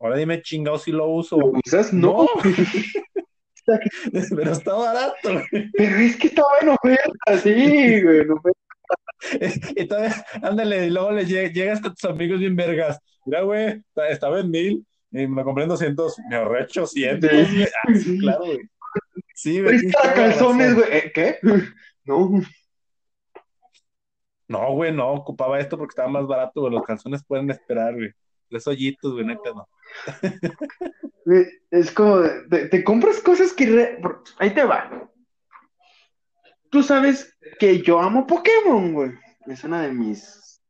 Ahora dime chingado si lo uso. ¿lo usas? No. pero está barato, güey. Pero es que estaba en oferta, sí, güey. en oferta. Y todavía, ándale, y luego le lleg- llegas con tus amigos bien vergas. Mira, güey, ta- estaba en mil y me compré en 200, me ahorré 800, Sí. güey. Ah, sí, claro, güey. Sí, güey. la calzones, güey. ¿Eh, ¿Qué? No. No, güey, no, ocupaba esto porque estaba más barato, güey. Los calzones pueden esperar, güey. Tres hoyitos, güey, no hay pedo. Güey, Es como, te, te compras cosas que... re- Ahí te va. Tú sabes que yo amo Pokémon, güey. Es una de mis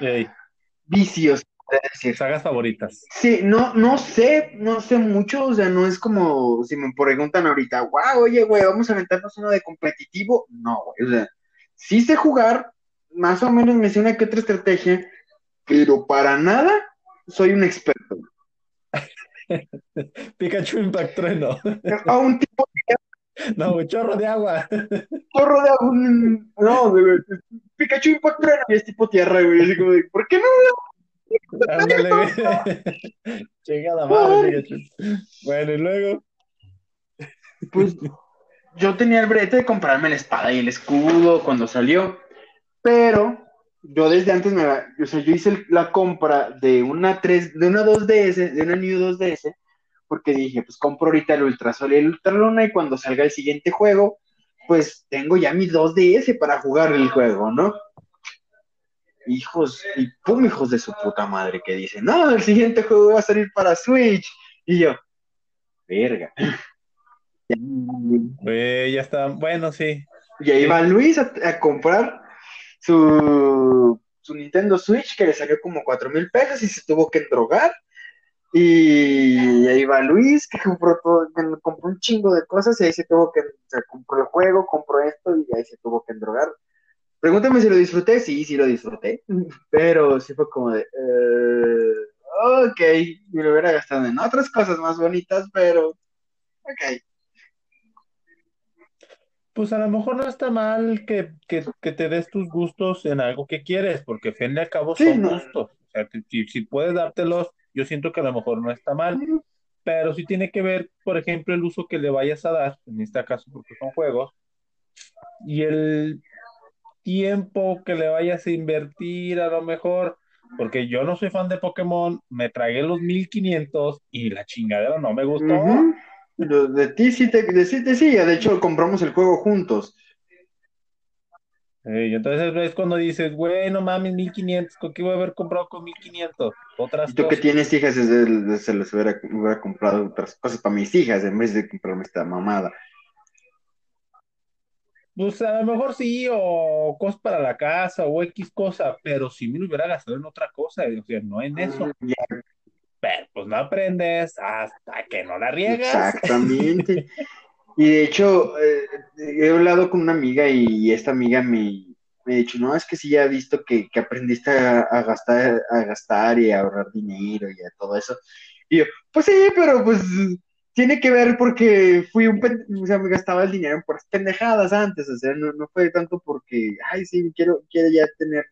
Ey, vicios, decir. sagas favoritas. Sí, no, no sé, no sé mucho, o sea, no es como si me preguntan ahorita, wow, oye, güey, vamos a aventarnos uno de competitivo. No, güey, o sea, sí sé jugar, más o menos me sé una que otra estrategia, pero para nada soy un experto. Pikachu Impact Trueno. A un tipo No, güey, chorro de agua. Torro de agua, no, güey, Pikachu Impact y es tipo tierra, güey, así como de, ¿por qué no? Ándale, güey. Chingada madre, Pikachu. Bueno, y luego. Pues yo tenía el brete de comprarme la espada y el escudo cuando salió, pero yo desde antes me, o sea, yo hice la compra de una 3, de una 2DS, de una New 2DS, porque dije, pues compro ahorita el Ultrasol y el Ultraluna y cuando salga el siguiente juego, pues tengo ya mi 2DS para jugar el juego, ¿no? Hijos, y pum, hijos de su puta madre que dicen, no, el siguiente juego va a salir para Switch. Y yo, verga. Ya está. Bueno, sí. Y ahí va Luis a, a comprar su, su Nintendo Switch que le salió como cuatro mil pesos y se tuvo que endrogar. Y ahí va Luis que compró todo, que compró un chingo de cosas y ahí se tuvo que, se compró el juego, compró esto y ahí se tuvo que endrogar. Pregúntame si lo disfruté, sí, sí lo disfruté, pero sí fue como de, eh, ok, me lo hubiera gastado en otras cosas más bonitas, pero, ok. Pues a lo mejor no está mal que, que, que te des tus gustos en algo que quieres, porque al fin y al cabo Sí, son no. gustos. O sea, si, si puedes dártelos, yo siento que a lo mejor no está mal, pero sí tiene que ver, por ejemplo, el uso que le vayas a dar, en este caso porque son juegos, y el tiempo que le vayas a invertir a lo mejor, porque yo no soy fan de Pokémon, me tragué los 1500 y la chingadera no me gustó. Ujú. Lo de ti sí te, de, sí te sí, de hecho compramos el juego juntos. Y entonces es cuando dices, güey, no mames, 1500, ¿con qué voy a haber comprado con 1500? Otras Y tú que cosas. tienes hijas, se les hubiera, hubiera comprado otras cosas para mis hijas en vez de comprarme esta mamada. Pues a lo mejor sí, o cosas para la casa, o X cosa, pero si me lo hubiera gastado en otra cosa, o sea, no en eso. Ya, pero pues no aprendes hasta que no la riegas. Exactamente. Y de hecho, eh, he hablado con una amiga y esta amiga me, me ha dicho, no, es que sí ya he visto que, que aprendiste a, gastar, a gastar y a ahorrar dinero y a todo eso. Y yo, pues sí, pero pues tiene que ver porque fui un, o sea, me gastaba el dinero en puras pendejadas antes, o sea, no, no fue tanto porque, ay, sí, quiero, quiero ya tener,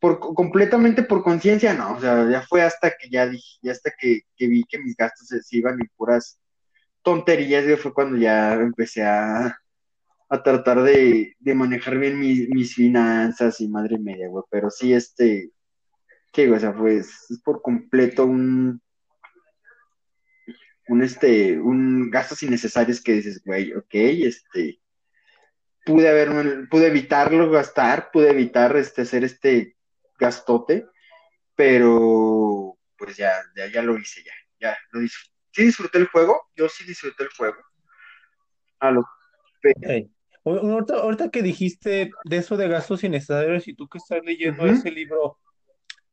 por, completamente por conciencia, no, o sea, ya fue hasta que ya dije, ya hasta que, que vi que mis gastos se, se iban en puras tonterías, güey, fue cuando ya empecé a, a tratar de, de manejar bien mis, mis finanzas y madre media, güey, pero sí, este, que, o sea, pues, es por completo un un este, un gastos innecesarios que dices, güey, ok, este, pude haber, pude evitarlo gastar, pude evitar este, hacer este gastote, pero pues ya, ya, ya lo hice, ya, ya, lo disfruté. Sí disfruté el juego, yo sí disfruté el juego. A lo o- Ahorita, ahorita que dijiste de eso de gastos innecesarios y tú que estás leyendo ese libro,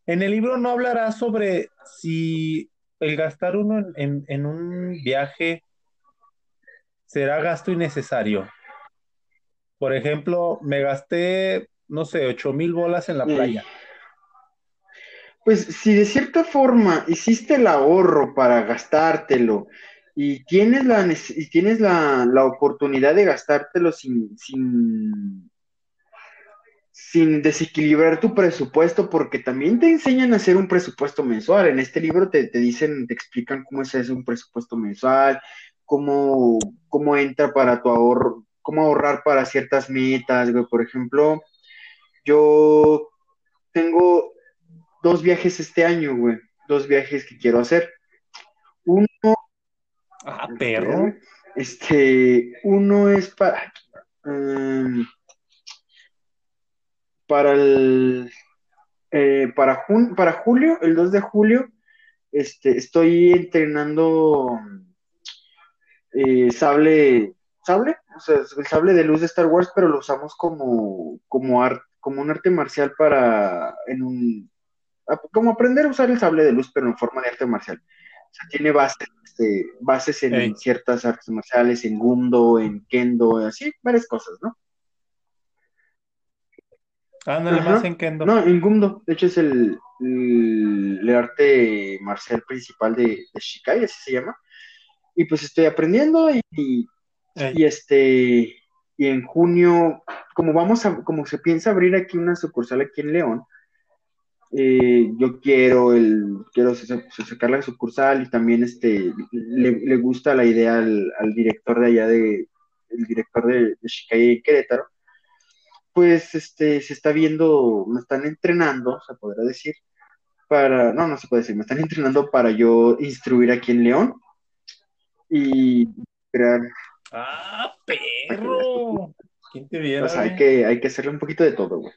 en el libro no hablará sobre si el gastar uno en, en- en un viaje será gasto innecesario. Por ejemplo, me gasté, no sé, ocho mil bolas en la playa. Pues si de cierta forma hiciste el ahorro para gastártelo y tienes la, y tienes la, la oportunidad de gastártelo sin, sin, sin desequilibrar tu presupuesto, porque también te enseñan a hacer un presupuesto mensual. En este libro te, te dicen, te explican cómo se hace un presupuesto mensual, cómo, cómo entra para tu ahorro, cómo ahorrar para ciertas metas. Por ejemplo, yo tengo dos viajes este año, güey. Dos viajes que quiero hacer. Uno, Ah, perro. este, uno es para, um, para el, eh, para, jun- para julio, el 2 de julio, este, estoy entrenando eh, sable, sable, o sea, el sable de luz de Star Wars, pero lo usamos como, como, ar- como un arte marcial para, en un, como aprender a usar el sable de luz, pero en forma de arte marcial. O sea, tiene bases, este, bases en ciertas artes marciales, en Gundo, en Kendo, así, varias cosas, ¿no? Ándale Ajá. más en Kendo. No, en Gundo, de hecho es el, el, el arte marcial principal de, de Shikai, así se llama. Y pues estoy aprendiendo y, y este, y en junio, como vamos a, como se piensa abrir aquí una sucursal aquí en León, eh, yo quiero el, quiero sa- sa- sacar la sucursal y también este, le, le gusta la idea al, al director de allá de, el director de, de en Querétaro, pues este, se está viendo, me están entrenando, se podrá decir, para, no, no se puede decir, me están entrenando para yo instruir aquí en León y crear, Ah, perro. ¿Quién te viera, pues hay que, hay que hacerle un poquito de todo, güey.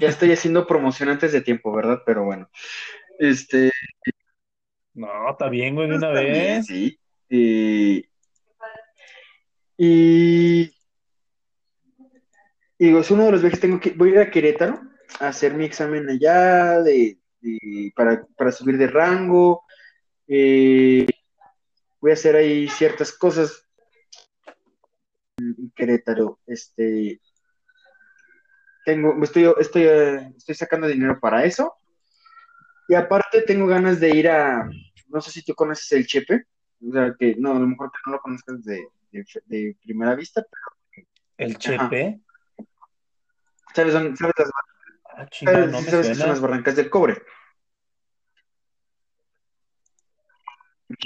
Ya estoy haciendo promoción antes de tiempo, ¿verdad? Pero bueno, este, No, está bien, güey, de una Está bien, vez. sí. Y, y, y digo, es uno de los viajes que tengo que voy a ir a Querétaro a hacer mi examen allá de, de- para, para subir de rango. Eh, voy a hacer ahí ciertas cosas en Querétaro. Este, tengo, estoy, estoy, eh, estoy sacando dinero para eso. Y aparte tengo ganas de ir a, no sé si tú conoces el Chepe, o sea que no, a lo mejor que no lo conozcas de, de, de primera vista, pero El Chepe. sabes, dónde- sabes, las, Ah, sabes- no que son las barrancas del cobre.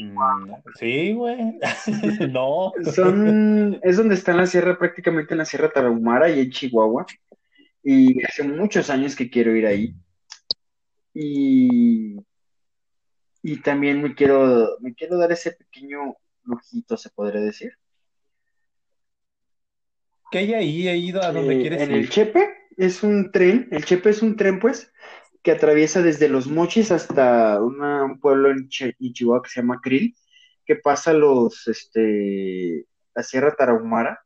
Mm, Sí, güey. No. Son, es donde está en la sierra, prácticamente en la Sierra Tarahumara y en Chihuahua. Y hace muchos años que quiero ir ahí. Y, y también me quiero, me quiero dar ese pequeño lujito, se podría decir. ¿Qué hay ahí? ¿He ido a donde Eh, quieres en el ir? Chepe es un tren, el Chepe es un tren, pues, que atraviesa desde Los Mochis hasta una- un pueblo en Chihuahua que se llama Krill, que pasa los, este, la Sierra Tarahumara.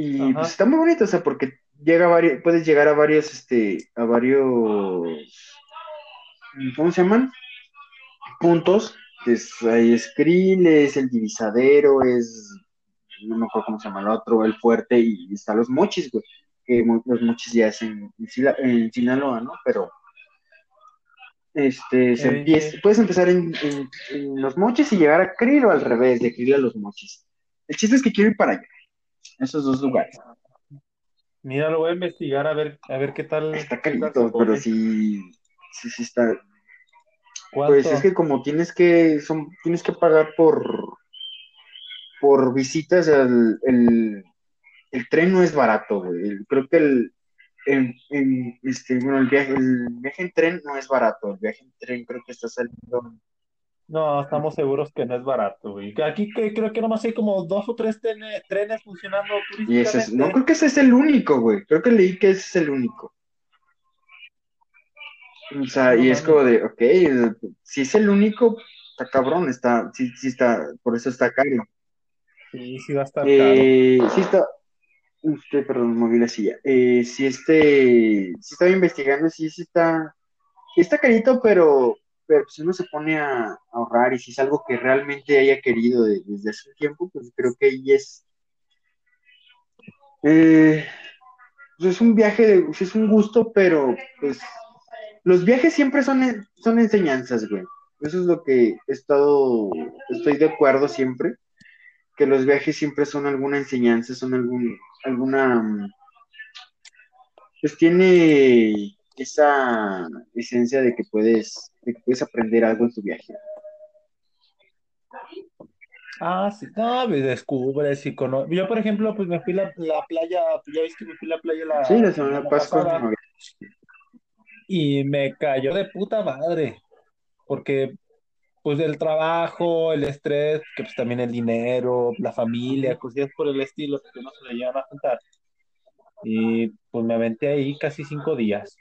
Y Ajá. pues está muy bonito, o sea, porque llega a varios, puedes llegar a varios, este, a varios, ¿cómo se llaman? Puntos. Es, hay Skrill, es el divisadero, es, no me acuerdo cómo se llama el otro, el fuerte, y, está los mochis, güey. Que los mochis ya es en, en, Sinaloa, ¿no? Pero este, se empieza, puedes empezar en, los mochis y llegar a Krill o al revés, de Krill a los mochis. El chiste es que quiero ir para allá, esos dos lugares. Mira, lo voy a investigar a ver, a ver qué tal. Está carito, pero sí, sí, sí está. Pues es que como tienes que, son, tienes que pagar por, por visitas, el, el, el tren no es barato, güey. Creo que el, en, este, bueno, el viaje, el viaje en tren no es barato. El viaje en tren creo que está saliendo no, estamos seguros que no es barato, güey. Aquí que, creo que nomás hay como dos o tres trenes funcionando Y ese no creo que ese es el único, güey. Creo que leí que ese es el único. O sea, y es como de, ok, si es el único, está cabrón, está, sí, sí está, por eso está caro. Sí, sí va a estar eh, caro. Sí está, usted, perdón, moví la silla. Eh, si este, si estaba investigando, sí, sí está, sí está carito, pero pero si uno se pone a, ahorrar y si es algo que realmente haya querido desde hace un tiempo, pues creo que ahí es. Eh, pues es un viaje, es un gusto, pero pues los viajes siempre son, son enseñanzas, güey. Eso es lo que he estado, estoy de acuerdo siempre, que los viajes siempre son alguna enseñanza, son algún, alguna, pues tiene esa esencia de que puedes, de que puedes aprender algo en tu viaje. Ah, sí, no, me descubres y conoces. Yo, por ejemplo, pues me fui a la, playa, pues, ya viste que me fui a la playa la, sí, la semana pasada. Y me cayó de puta madre, porque pues el trabajo, el estrés, que pues también el dinero, la familia, cosillas por el estilo que no se le llevan a juntar. Y pues me aventé ahí casi cinco días.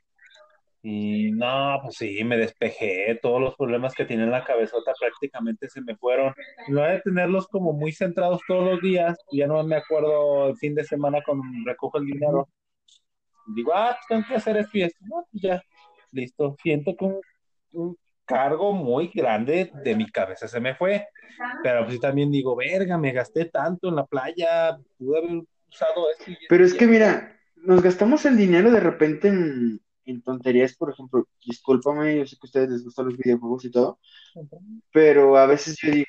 Y no, pues sí, me despejé, todos los problemas que tenía en la cabezota prácticamente se me fueron. No de tenerlos como muy centrados todos los días, ya no me acuerdo el fin de semana cuando recojo el dinero. Digo, ah, pues tengo que hacer esto y esto. No, pues ya, listo. Siento que un, cargo muy grande de mi cabeza se me fue. Pero pues también digo, verga, me gasté tanto en la playa, pude haber usado esto. Pero es que mira, nos gastamos el dinero de repente en en tonterías, por ejemplo, discúlpame, yo sé que a ustedes les gustan los videojuegos y todo, pero a veces yo digo,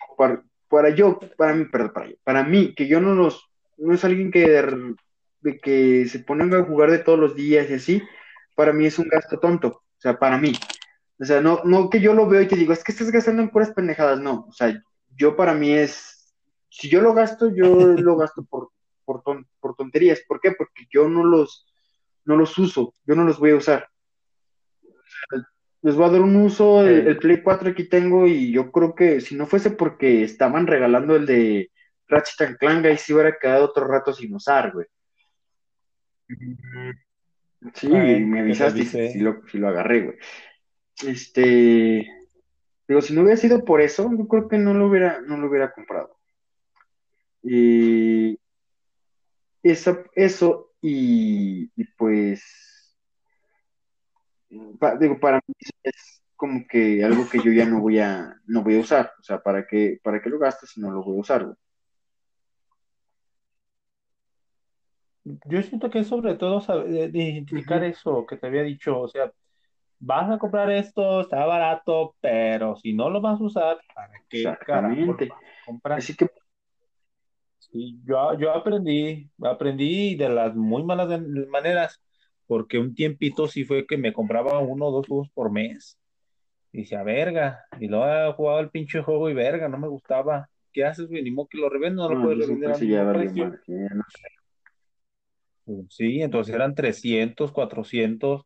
para, yo, para mí, perdón, para, para mí, que yo no los, no es alguien que de, que se pone a jugar de todos los días y así, para mí es un gasto tonto, o sea, para mí. O sea, no, no que yo lo veo y te digo, es que estás gastando en puras pendejadas, no, o sea, yo para mí es, si yo lo gasto, yo lo gasto por, por, por tonterías, ¿por qué? Porque yo no los, no los uso, yo no los voy a usar. Les voy a dar un uso, el, Play 4 aquí tengo y yo creo que si no fuese porque estaban regalando el de Ratchet Clank, ahí sí hubiera quedado otro rato sin usar, güey. Sí, me avisaste si, lo, si lo agarré, güey. Este, digo, si no hubiera sido por eso, yo creo que no lo hubiera, no lo hubiera comprado. Y eso, eso y, pues, digo, para mí es como que algo que yo ya no voy a, no voy a usar. O sea, ¿para qué, para qué lo gastas si no lo voy a usar? Yo siento que es sobre todo de, identificar eso que te había dicho, o sea, vas a comprar esto, está barato, pero si no lo vas a usar, ¿para qué Exactamente. Así que yo, yo aprendí, aprendí de las muy malas maneras, porque un tiempito sí fue que me compraba uno o dos juegos por mes. Y decía, verga, y luego jugaba el pinche juego y verga, no me gustaba. ¿Qué haces, güey? Ni modo que lo revendo, no, lo puedes revender a Sí, entonces eran 300, 400.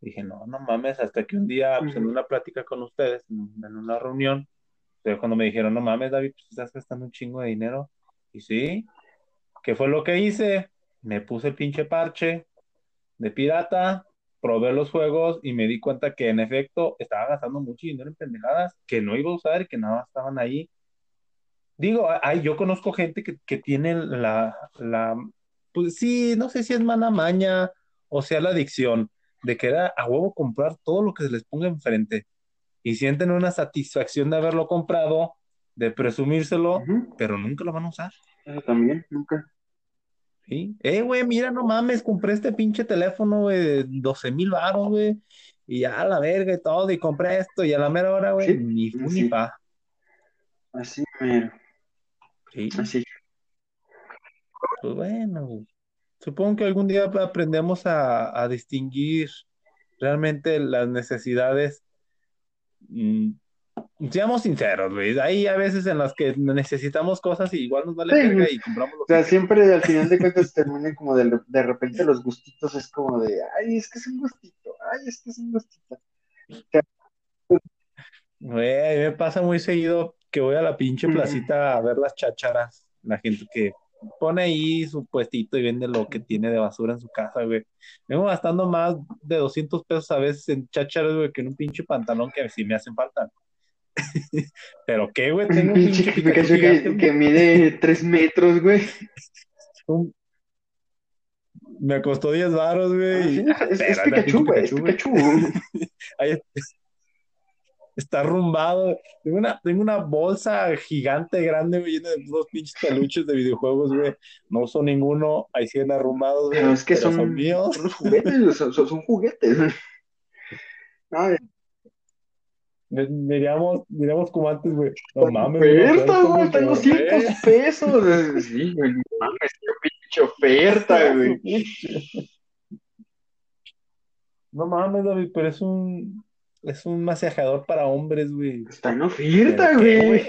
Dije, no, no mames, hasta que un día, pues, en una plática con ustedes, en una reunión, cuando me dijeron, no mames, David, pues estás gastando un chingo de dinero. Y sí, ¿qué fue lo que hice? Me puse el pinche parche de pirata, probé los juegos y me di cuenta que en efecto estaba gastando mucho dinero en pendejadas que no iba a usar y que nada estaban ahí. Digo, ay, yo conozco gente que, que tiene la, la, pues sí, no sé si es mala maña o sea la adicción de querer a huevo comprar todo lo que se les ponga enfrente y sienten una satisfacción de haberlo comprado, de presumírselo, pero nunca lo van a usar. Eso también, nunca. ¿sí? Eh, güey, mira, no mames, compré este pinche teléfono, güey, de 12 mil baros, güey, y ya la verga y todo, y compré esto, y a la mera hora, güey, Sí, ni fu ni fa. Así, mero. Sí, Así. pues bueno, güey. Supongo que algún día aprendemos a, a distinguir realmente las necesidades. mm, seamos sinceros, güey. Hay a veces en las que necesitamos cosas y igual nos vale Sí. verga y compramos lo O sea, que siempre al final de cuentas terminan como de, de repente los gustitos es como de, ay, es que es un gustito, ay, es que es un gustito. Güey, me pasa muy seguido que voy a la pinche placita a ver las chácharas. La gente que pone ahí su puestito y vende lo que tiene de basura en su casa, güey. Vengo gastando más de 200 pesos a veces en chácharas, güey, que en un pinche pantalón que sí me hacen falta. Pero qué, güey, tengo Un pinche Pikachu gigante, que, mide 3 metros, güey. Me costó 10 baros, güey. Ah, es, es Pikachu, güey, es Pikachu. Ahí está arrumbado. Tengo una, tengo una bolsa gigante, grande, güey, llena de unos pinches peluches de videojuegos, güey. No uso ninguno, ahí siguen arrumbados, güey. Pero es que pero son, míos. son los juguetes, son, son- son juguetes. No, Diríamos, diríamos como antes, güey. No mames, oferta, güey, tengo compré. 200 pesos. Sí, güey, no mames, qué pinche oferta, güey. No mames, David, pero es un, es un masajeador para hombres, güey. Está en oferta, ¿Pero qué, güey.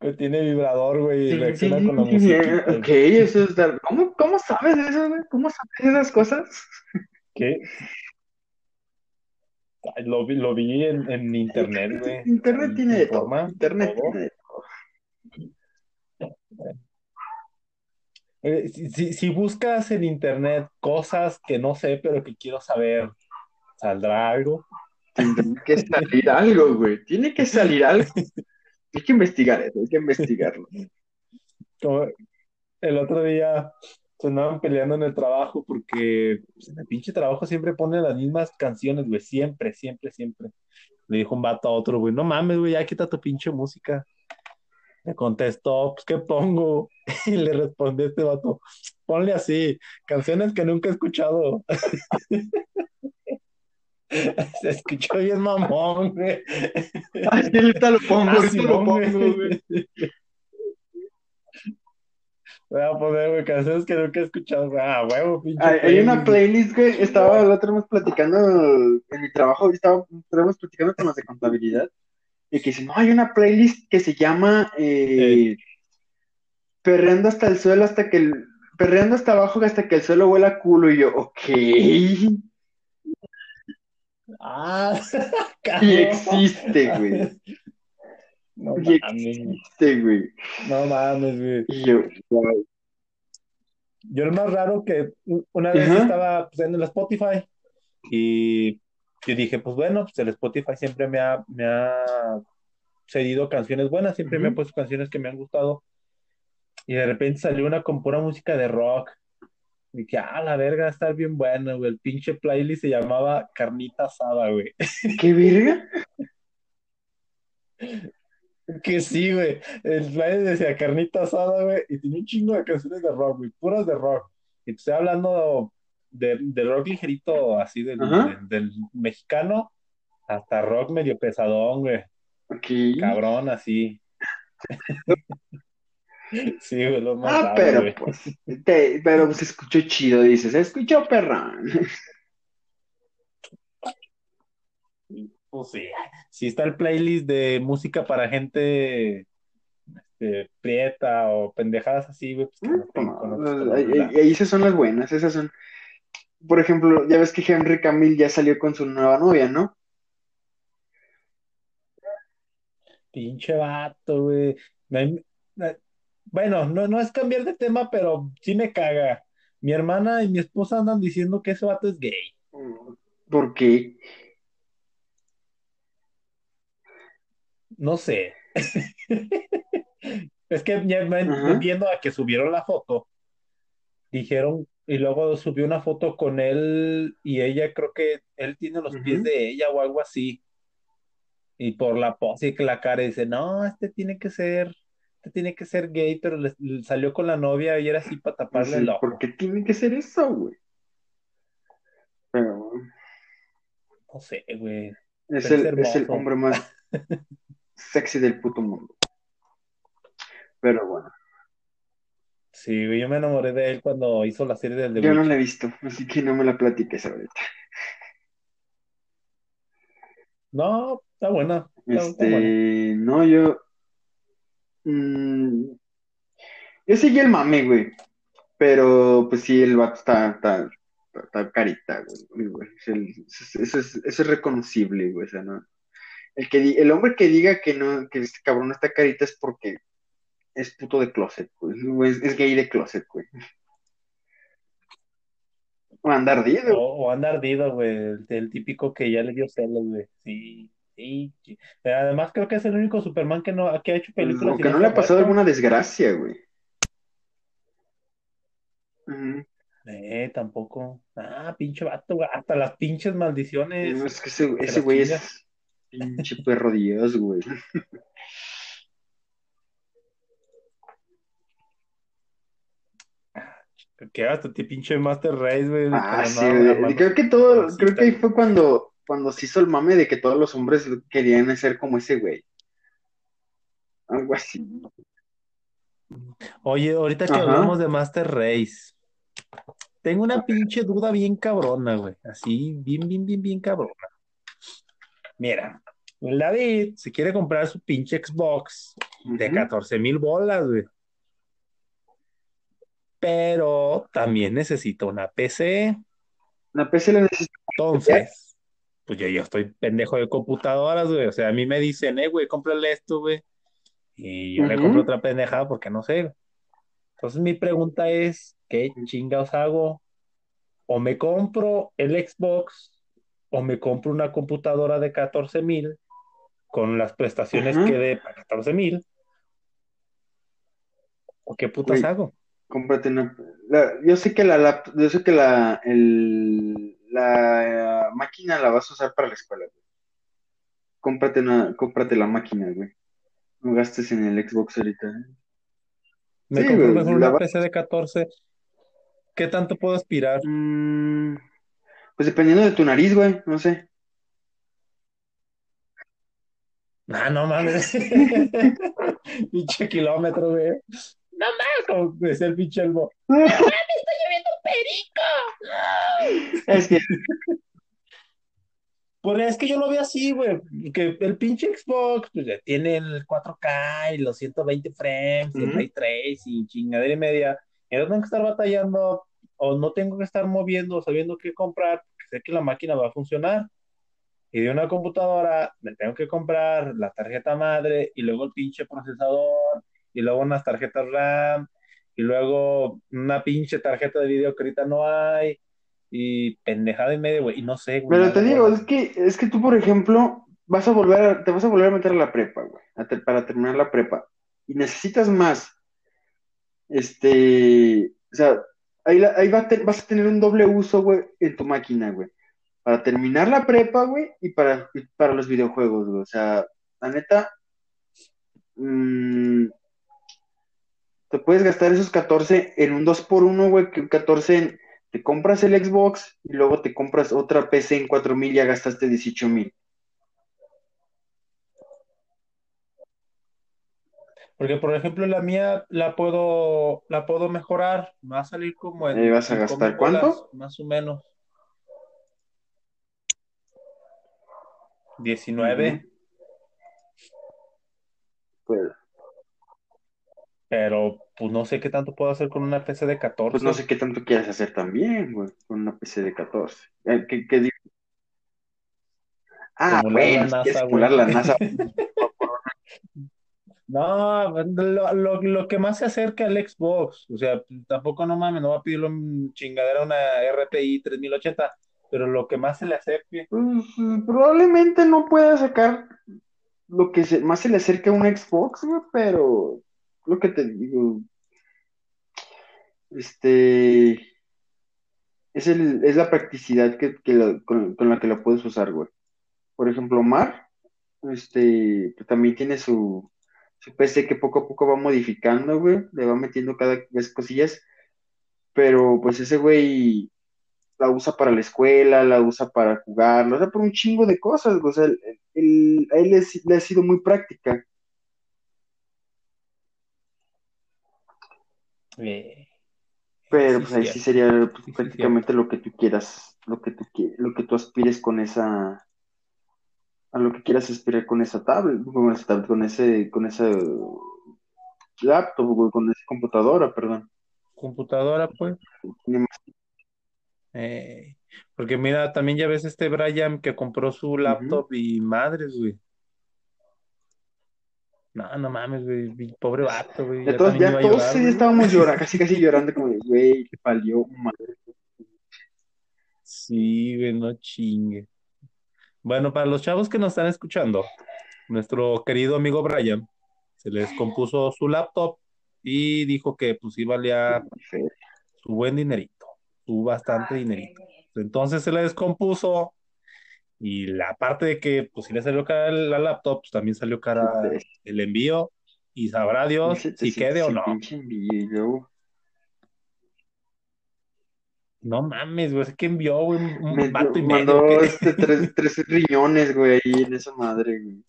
Que tiene vibrador, güey, y reacciona con la música. Ok, eso está. ¿Cómo, cómo sabes eso, güey? ¿Cómo sabes esas cosas? ¿Qué? Lo vi, lo vi en, en internet, güey. Internet tiene de todo. informa Internet todo. tiene de Eh, si, si- si buscas en internet cosas que no sé, pero que quiero saber, ¿saldrá algo? Tiene que salir algo, güey. Tiene que salir algo. Hay que investigar eso, hay que investigarlo. Como el otro día se andaban peleando en el trabajo porque pues, en el pinche trabajo siempre ponen las mismas canciones, güey. Siempre, siempre, siempre. Le dijo un vato a otro, güey, no mames, güey, ya quita tu pinche música. Me contestó, pues, ¿qué pongo? Y le respondió este vato, ponle así, canciones que nunca he escuchado. Se escuchó bien mamón, güey. Ay, sí, ahorita lo pongo, Ah, ahorita Simón, lo pongo, güey. güey. Voy a poner, güey, canciones que nunca he escuchado. Ah, huevo, pinche. Hay, hay una playlist. güey. Estaba el otro vez platicando en mi trabajo, estaba, estábamos platicando con los de contabilidad. Y que dicen, no, hay una playlist que se llama eh, Perreando hasta el suelo hasta que el. Perreando hasta abajo hasta que el suelo huela culo. Y yo, ok. Ah, Y existe, güey. No Y mames, existe, güey. no mames, güey. Y yo, wow. Yo lo más raro que una vez Ajá. estaba pues, en el Spotify y yo dije, pues bueno, pues el Spotify siempre me ha, me ha cedido canciones buenas, siempre me ha puesto canciones que me han gustado. Y de repente salió una con pura música de rock. Y dije, ah, la verga, estar bien buena, güey. El pinche playlist se llamaba Carnita Asada, güey. ¿Qué verga? Que sí, güey. El playlist decía Carnita Asada, güey. Y tenía un chingo de canciones de rock, güey. Puras de rock. Y te estoy hablando de, de rock ligerito, así del, del, del mexicano, hasta rock medio pesadón, güey. Cabrón, así. Sí, güey, lo más Ah, raro, pero güey. pues, te- pero se escuchó chido, dices, se escuchó perrón. Pues sí, sí está el playlist de música para gente este, prieta o pendejadas así, güey, pues que no otros No, esas son las buenas, esas son. Por ejemplo, ya ves que Henry Camil ya salió con su nueva novia, ¿no? Pinche vato, güey. Bueno, no, no es cambiar de tema, pero sí me caga. Mi hermana y mi esposa andan diciendo que ese vato es gay. ¿Por qué? No sé. Es que ya me Ajá. viendo a que subieron la foto dijeron, y luego subió una foto con él y ella, creo que él tiene los pies de ella o algo así. Y por la pose y que la cara dice, no, este tiene que ser, este tiene que ser gay, pero le, le salió con la novia y era así para taparle el Sí, ¿por ojo. qué tiene que ser eso, güey? Pero No sé, güey. es el, es el hombre más sexy del puto mundo. Pero bueno, Sí, yo me enamoré de él cuando hizo la serie del The yo no la he visto, así que no me la platiques ahorita. No, está buena. Está, está buena. Este, no, yo. mm, yo seguí el mame, güey. Pero, pues sí, el vato está, está, está, carita, güey. güey. Es Eso es, eso es reconocible, güey. O sea, no. El, que, el hombre que diga que no, que este cabrón está carita es porque es puto de closet, güey. Es, es gay de closet, güey. O anda ardido. O, o anda ardido, güey. El, el típico que ya le dio celos, güey. Sí, sí. Pero Además, creo que es el único Superman que, no, que ha hecho Pues, películas o que no le ha pasado muerto. alguna desgracia, güey. Ujú. Eh, tampoco. Ah, pinche vato, güey. Hasta las pinches maldiciones. No, es que ese, güey es pinche perro Dios, güey. Que hasta ti pinche Master Race, güey. Ah, sí, güey. Creo que todo, creo que ahí fue cuando, cuando se hizo el mame de que todos los hombres querían ser como ese güey. Algo así. Oye, ahorita que Ajá. hablamos de Master Race, tengo una pinche duda bien cabrona, güey. Así, bien, bien, bien, bien cabrona. Mira, el David se quiere comprar su pinche Xbox de Ujú. 14 mil bolas, güey. Pero también necesita una PC. La PC la necesita. Entonces, pues yo, yo estoy pendejo de computadoras, güey. O sea, a mí me dicen, eh, güey, cómprale esto, güey. Y yo le compro otra pendejada porque no sé. Entonces mi pregunta es, ¿qué chingados hago? O me compro el Xbox o me compro una computadora de 14 mil con las prestaciones Ajá. que dé para 14 mil. ¿O qué putas hago? Cómprate una. la- yo sé que la lap- yo sé que la, el, la eh, máquina la vas a usar para la escuela, güey. Cómprate una, cómprate la máquina, güey. No gastes en el Xbox ahorita. ¿eh? Me Sí, compro güey, mejor la una PC de 14. ¿Qué tanto puedo aspirar? Mm, pues dependiendo de tu nariz, güey, no sé. Ah, no mames. pinche kilómetro, güey. No mames, como decía el pinche elmo. Es que, Pues es que yo lo veo así, güey. Que el pinche Xbox, pues ya tiene el 4K y los 120 frames, y el Ujú. Ray Tracing y chingadera y media. Y no tengo que estar batallando o no tengo que estar moviendo, sabiendo qué comprar, porque sé que la máquina va a funcionar. Y de una computadora me tengo que comprar la tarjeta madre y luego el pinche procesador y luego unas tarjetas RAM y luego una pinche tarjeta de video que ahorita no hay y pendejada y media, güey. Y no sé, güey. pero te digo, es que, es que tú, por ejemplo, vas a volver, a- te vas a volver a meter a la prepa, güey, te- para terminar la prepa. Y necesitas más. Este, o sea, ahí, la- ahí va te- vas a tener un doble uso, güey, en tu máquina, güey. Para terminar la prepa, güey, y para, y para los videojuegos, güey. O sea, la neta, mm, te puedes gastar esos 14 en un 2x1, güey, que un 14 en, te compras el Xbox y luego te compras otra PC en 4000 y ya gastaste 18000. Porque, por ejemplo, la mía la puedo, la puedo mejorar. Me va a salir como en Ahí vas a 5,000 gastar, ¿cuánto? más o menos. 19. Pues, Pero, pues no sé qué tanto puedo hacer con una PC de 14. pues no sé qué tanto quieres hacer también, güey, con una PC de 14. Eh, ¿qué- qué digo? Ah, la bueno, si NASA, quieres güey. la NASA. No, lo, lo, lo que más se acerca al Xbox. O sea, tampoco no mames, no va a pedirle un chingadera una RTI 3080. Pero lo que más se le acerque. Pues, probablemente no pueda sacar lo que se- más se le acerque a un Xbox, güey, pero lo que te digo, este, es, el, es la practicidad que, que con, con la que lo puedes usar, güey. Por ejemplo, Omar, este, pues, también tiene su, su PC que poco a poco va modificando, güey, le va metiendo cada vez cosillas, pero pues ese güey la usa para la escuela, la usa para jugar, la usa por un chingo de cosas. O sea, el- el- a él le, le ha sido muy práctica. Eh, Pero sí, pues ahí sí sería pues, sí, prácticamente lo que tú quieras, lo que tú lo que tú aspires con esa, a lo que quieras aspirar con esa tablet, con esa tablet, con ese, con esa laptop, con esa computadora, perdón. Computadora, pues. Eh, porque mira, también ya ves este Brian que compró su laptop y madres, güey. No, no mames, güey. mi Pobre vato, güey. Ya todos, ya todos estábamos llorando, casi casi llorando, como güey, valió madre. Sí, güey, no chingue. Bueno, para los chavos que nos están escuchando, nuestro querido amigo Brian se les compuso su laptop y dijo que pues sí valía su buen dinerito, su bastante dinerito. Entonces se le descompuso y la parte de que pues si le salió cara la laptop, pues también salió cara el envío y sabrá Dios si quede o no. Envío, No mames, güey, es que envió güey, un Me vato y mandó medio. este, tres, tres riñones, güey, ahí en esa madre, güey.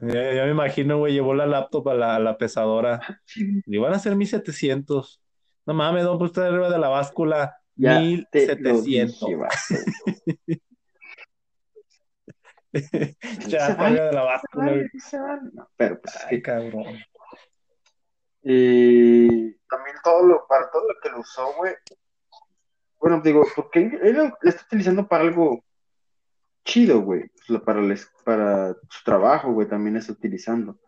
Ya, ya me imagino, güey, llevó la laptop a la, a la pesadora. Le iban a ser 1700. No mames, don, pues usted arriba de la báscula. Ya te lo 1700. dije, vato. Ya, está arriba de la báscula. vale. No, pero pues es Ay, que cabrón. eh, también todo lo, para todo lo que lo usó, güey. Bueno, digo, porque él lo lo está utilizando para algo chido, güey. Pues, Para, les- para su trabajo, güey, también está utilizando.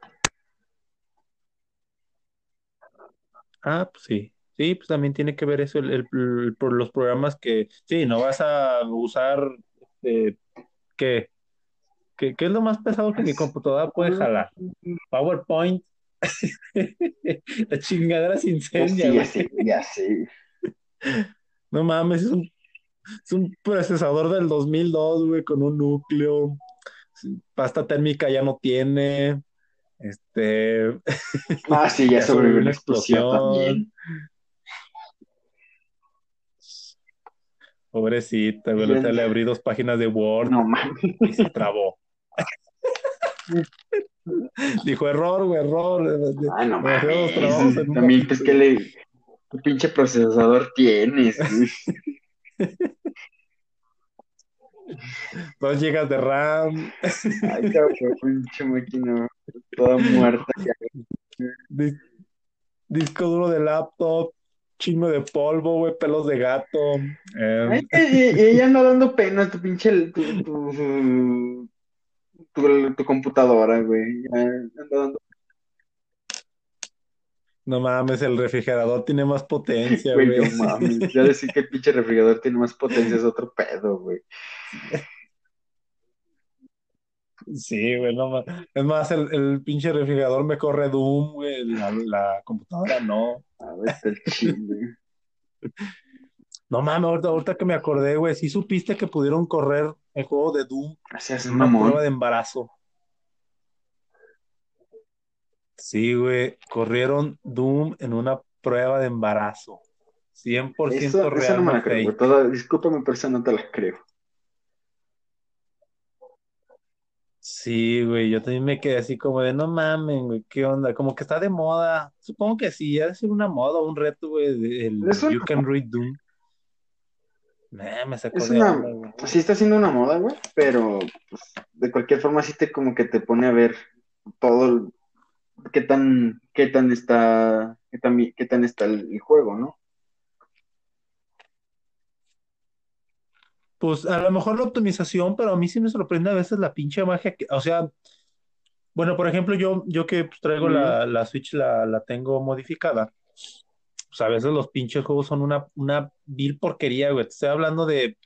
Ah, pues sí. Sí, pues también tiene que ver eso, el, el- el- por los programas que, sí, no vas a usar, este, ¿qué? ¿Qué, qué es lo más pesado que mi computadora puede jalar? PowerPoint. La chingadera se Oh, incendia, sí, güey. ya sé, ya sé. No mames, es un, es un procesador del 2002, güey, con un núcleo. Pasta térmica ya no tiene. Este, Ah, sí, ya Ya sobrevivió una explosión también. pobrecita, güey, le abrí dos páginas de Word No mames. y se trabó. Dijo error, güey, error. Ay, no mames. También, pues, ratito, ¿qué güey. le... ¿Qué pinche procesador tienes? Dos gigas de RAM, Ay, cabrón, pinche máquina toda muerta. dis- disco duro de laptop, chingo de polvo, güey, pelos de gato. em, Ay, y, y ella anda dando pena tu pinche tu, tu, tu, tu computadora, güey. Ya anda dando no mames, el refrigerador tiene más potencia, güey, güey. no mames. Ya decir que el pinche refrigerador tiene más potencia es otro pedo, güey. Sí, güey, no mames. Es más, el, el pinche refrigerador me corre Doom, güey, la, la computadora no. A ver, está el chile. No mames, ahorita, ahorita que me acordé, güey, sí supiste que pudieron correr el juego de Doom Así es un una mamón. prueba de embarazo. Sí, güey, corrieron Doom en una prueba de embarazo. 100% Eso, real, eso no me la creo, güey. Toda- discúlpame, pero eso no te la creo. Sí, güey, yo también me quedé así como de, no mames, güey, ¿qué onda? Como que está de moda. Supongo que sí, ha de ser una moda, un reto, güey, el Es un- You Can Read Doom. Nah, me sacó Es de una, onda, güey. sí está siendo una moda, güey, pero pues, de cualquier forma sí te como que te pone a ver todo el- qué tan, qué tan está, qué tan, qué tan está el, el juego, ¿no? Pues a lo mejor la optimización, pero a mí sí me sorprende a veces la pinche magia que, o sea, bueno, por ejemplo, yo, yo que pues, traigo la, la Switch, la, la tengo modificada, pues a veces los pinches juegos son una, una vil porquería, güey. Estoy hablando de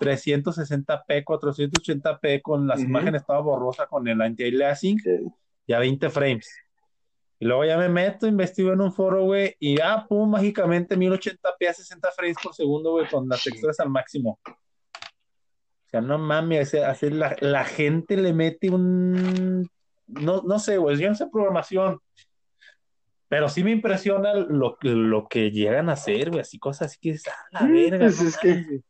360p, 480p, con las imágenes toda borrosa con el anti-aliasing y a 20 frames. Y luego ya me meto, investigo en un foro, güey, y ah, pum, mágicamente 1080p a 60 frames por segundo, güey, con las texturas al máximo. O sea, no mames, así la, la gente le mete un. No, no sé, güey, yo no sé programación. Pero sí me impresiona lo, lo que llegan a hacer, güey, así cosas así que dices, ah, la verga. Pues no es que- mames, güey".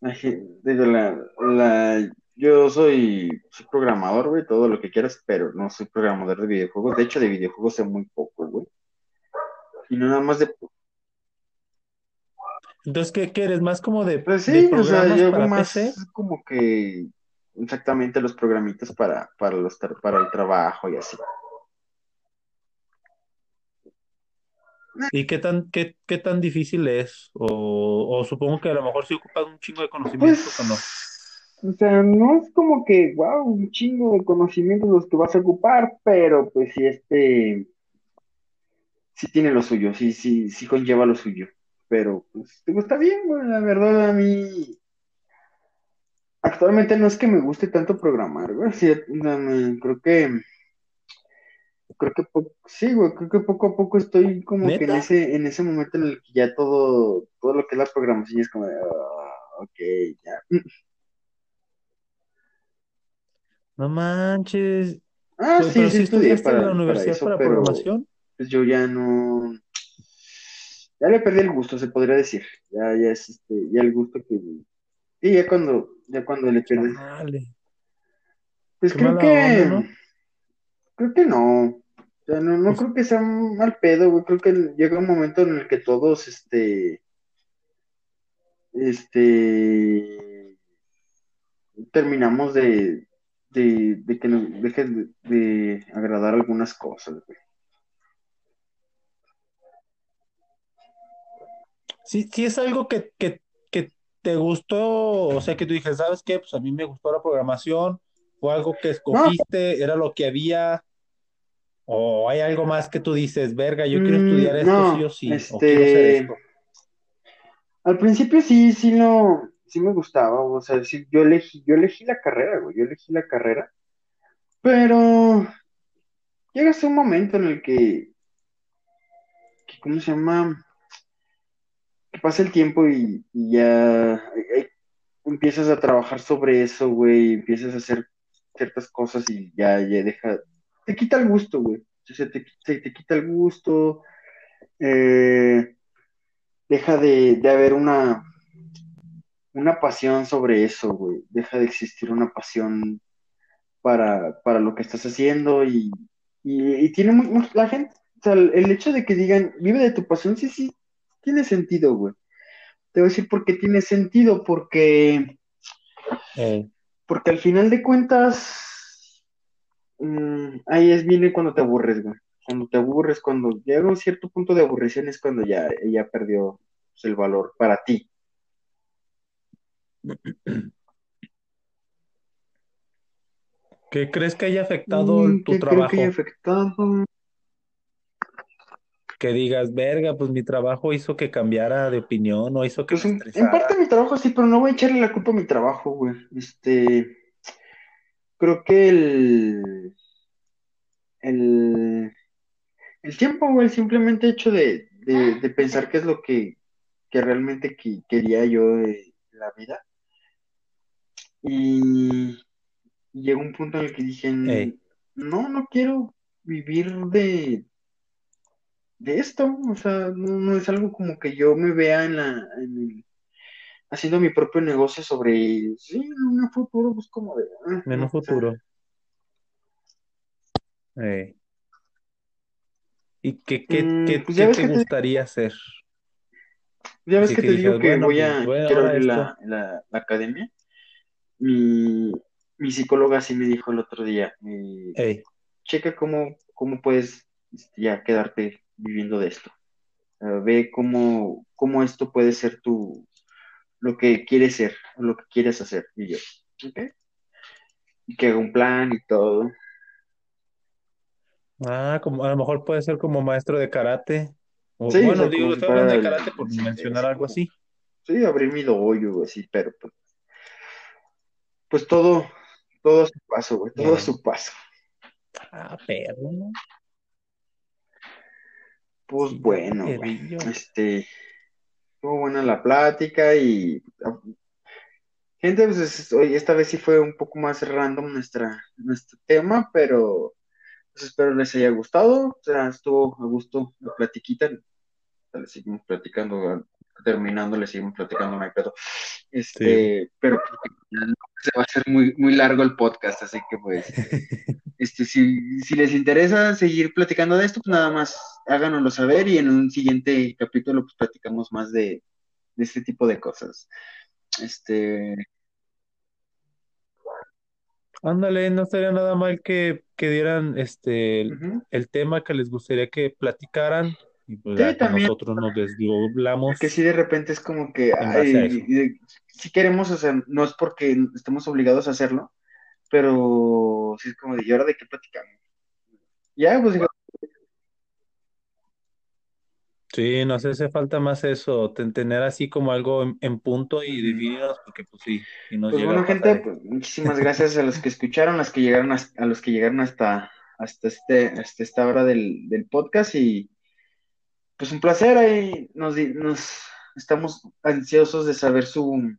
La gen- Digo, la, la, yo soy, soy programador, güey, todo lo que quieras, pero no soy programador de videojuegos. De hecho, de videojuegos sé muy poco, güey. Y no nada más de... Entonces, ¿qué, qué eres? ¿Más como de, Pues de sí, o sea, yo para más PC? como que exactamente los programitas para, para, los, para el trabajo y así. ¿Y qué tan, qué, qué tan difícil es? O, o supongo que a lo mejor sí ocupas un chingo de Pues, conocimientos o no. O sea, no es como que, wow, un chingo de conocimientos los que vas a ocupar, pero pues sí, este, sí tiene lo suyo, sí, sí, sí conlleva lo suyo. Pero, pues, digo, está bien, güey, la verdad, a mí, actualmente no es que me guste tanto programar, güey, sí, creo que, creo que, sí, güey, creo que poco a poco estoy como que en ese, en ese momento en el que ya todo, todo lo que es la programación es como de, ah, ok, ya. No manches. Ah, Pues, sí, pero sí estudié estudiaste en para, la para universidad eso, para pero programación. pues yo ya no, ya le perdí el gusto, se podría decir. Ya, ya es este, ya el gusto que, sí, ya cuando, ya cuando le pierdes. Chale. Pues Qué creo que, onda, ¿no? creo que no. O sea, no, no Pues- creo que sea un mal pedo, güey. Creo que llega un momento en el que todos, este, este, terminamos de, de, de que nos dejen de, de agradar algunas cosas, güey. Sí, sí es algo que, que, que te gustó, o sea, que tú dijes, ¿sabes qué? Pues a mí me gustó la programación, fue algo que escogiste, era lo que había, o hay algo más que tú dices, verga, yo quiero Mm, estudiar esto no, sí o sí, o este, quiero hacer esto. Al principio sí, sí no, sí me gustaba, o sea, sí, yo elegí, yo elegí la carrera, güey, yo elegí la carrera, pero llegas a un momento en el que, que, ¿cómo se llama? Que pasa el tiempo y, ya eh, eh, empiezas a trabajar sobre eso, güey, empiezas a hacer ciertas cosas y ya, ya deja, te quita el gusto, güey, o te, te, te quita el gusto, eh, deja de, de haber una una pasión sobre eso, güey. Deja de existir una pasión para, para lo que estás haciendo y, y, y tiene muy, muy- la gente, o sea, el, hecho de que digan, vive de tu pasión, sí, sí, tiene sentido, güey. Te voy a decir por qué tiene sentido, porque, Eh, porque al final de cuentas, mm, ahí es viene cuando te aburres, güey. Cuando te aburres, cuando llega un cierto punto de aburrición es cuando ya, ya perdió pues, el valor para ti. ¿Qué crees que haya afectado Mm, tu ¿qué creo trabajo? que haya afectado? Que digas, verga, pues mi trabajo hizo que cambiara de opinión o hizo que Pues me en, en parte mi trabajo sí, pero no voy a echarle la culpa a mi trabajo, güey. Este, creo que el, el, el tiempo, güey, el simplemente hecho de, de, de pensar qué es lo que, que realmente que- quería yo de la vida. Y, llegó un punto en el que dije, Ey. no, no quiero vivir de, de esto. O sea, no, no es algo como que yo me vea en la, en el- haciendo mi propio negocio sobre, sí, en un futuro, pues como de, ah, En un futuro. ¿Y qué, qué, Mm, qué, pues qué te gustaría hacer? ya ves que que te digo que bueno, voy pues, a, bueno, quiero ahora abrir la, la academia. Mi, mi psicóloga sí me dijo el otro día, eh, checa cómo, cómo puedes este, ya quedarte viviendo de esto. Eh, ve cómo, cómo esto puede ser tu, lo que quieres ser, lo que quieres hacer. Y yo, ¿ok? Y que haga un plan y todo. Ah, como a lo mejor puede ser como maestro de karate. O, Sí, o bueno, sea, digo, estoy hablando de karate por mencionar algo así. Sí, abrir mi dojo, así, pero pues, pues todo, todo a su paso, güey, todo a su paso. Ah, perro, ¿no? Pues Sí, bueno, güey. Este, estuvo buena la plática y gente, pues es- hoy esta vez sí fue un poco más random nuestra, nuestro tema, pero pues espero les haya gustado. O sea, estuvo a gusto la platiquita. Le seguimos platicando, terminando, le seguimos platicando, no hay pedo. Este, pero se va a hacer muy, muy largo el podcast, así que pues, este, si, si les interesa seguir platicando de esto, pues nada más háganoslo saber y en un siguiente capítulo pues platicamos más de, de este tipo de cosas. Este, Ándale, no estaría nada mal que, que dieran este el tema que les gustaría que platicaran y pues Sí, ya también. nosotros nos desdoblamos. Porque si de repente es como que, ay, y- si queremos, o sea, no es porque estemos obligados a hacerlo, pero sí es como de, ¿y ahora de qué platicamos? Ya, pues digo, Sí, nos hace falta más eso, ten- tener así como algo en, en punto y Ujú. definirnos, porque pues sí, si nos pues bueno, gente, pues, muchísimas gracias a los que escucharon, a los que llegaron hasta, a los que llegaron hasta, hasta este, hasta esta hora del, del podcast y pues un placer ahí nos, nos estamos ansiosos de saber su,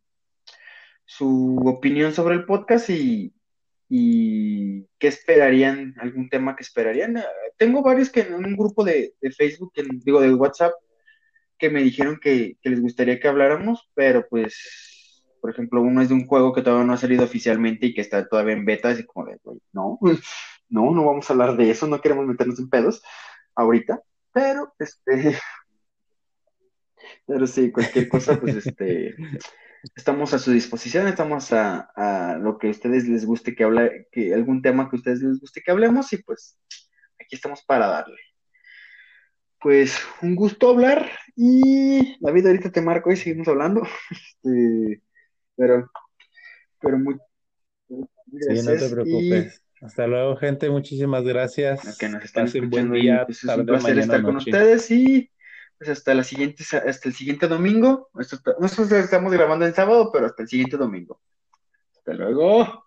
su opinión sobre el podcast y, y qué esperarían, algún tema que esperarían. Tengo varios que en un grupo de, de Facebook, digo de WhatsApp, que me dijeron que, que les gustaría que habláramos, pero pues, por ejemplo, uno es de un juego que todavía no ha salido oficialmente y que está todavía en beta, así como de, no, no, no vamos a hablar de eso, no queremos meternos en pedos ahorita, pero este, pero sí, cualquier cosa, pues este, estamos a su disposición, estamos a, a lo que a ustedes les guste que hable, que algún tema que a ustedes les guste que hablemos y pues aquí estamos para darle. Pues un gusto hablar y David ahorita te marco y seguimos hablando. Este, pero, pero muy Sí, no gracias te preocupes. Hasta luego, gente, muchísimas a gracias. que nos están Pasen buen escuchando y día, pues es un placer mañana, estar con noche. ustedes y pues hasta la siguiente, hasta el siguiente domingo. Nosotros estamos grabando el sábado, pero hasta el siguiente domingo. Hasta luego.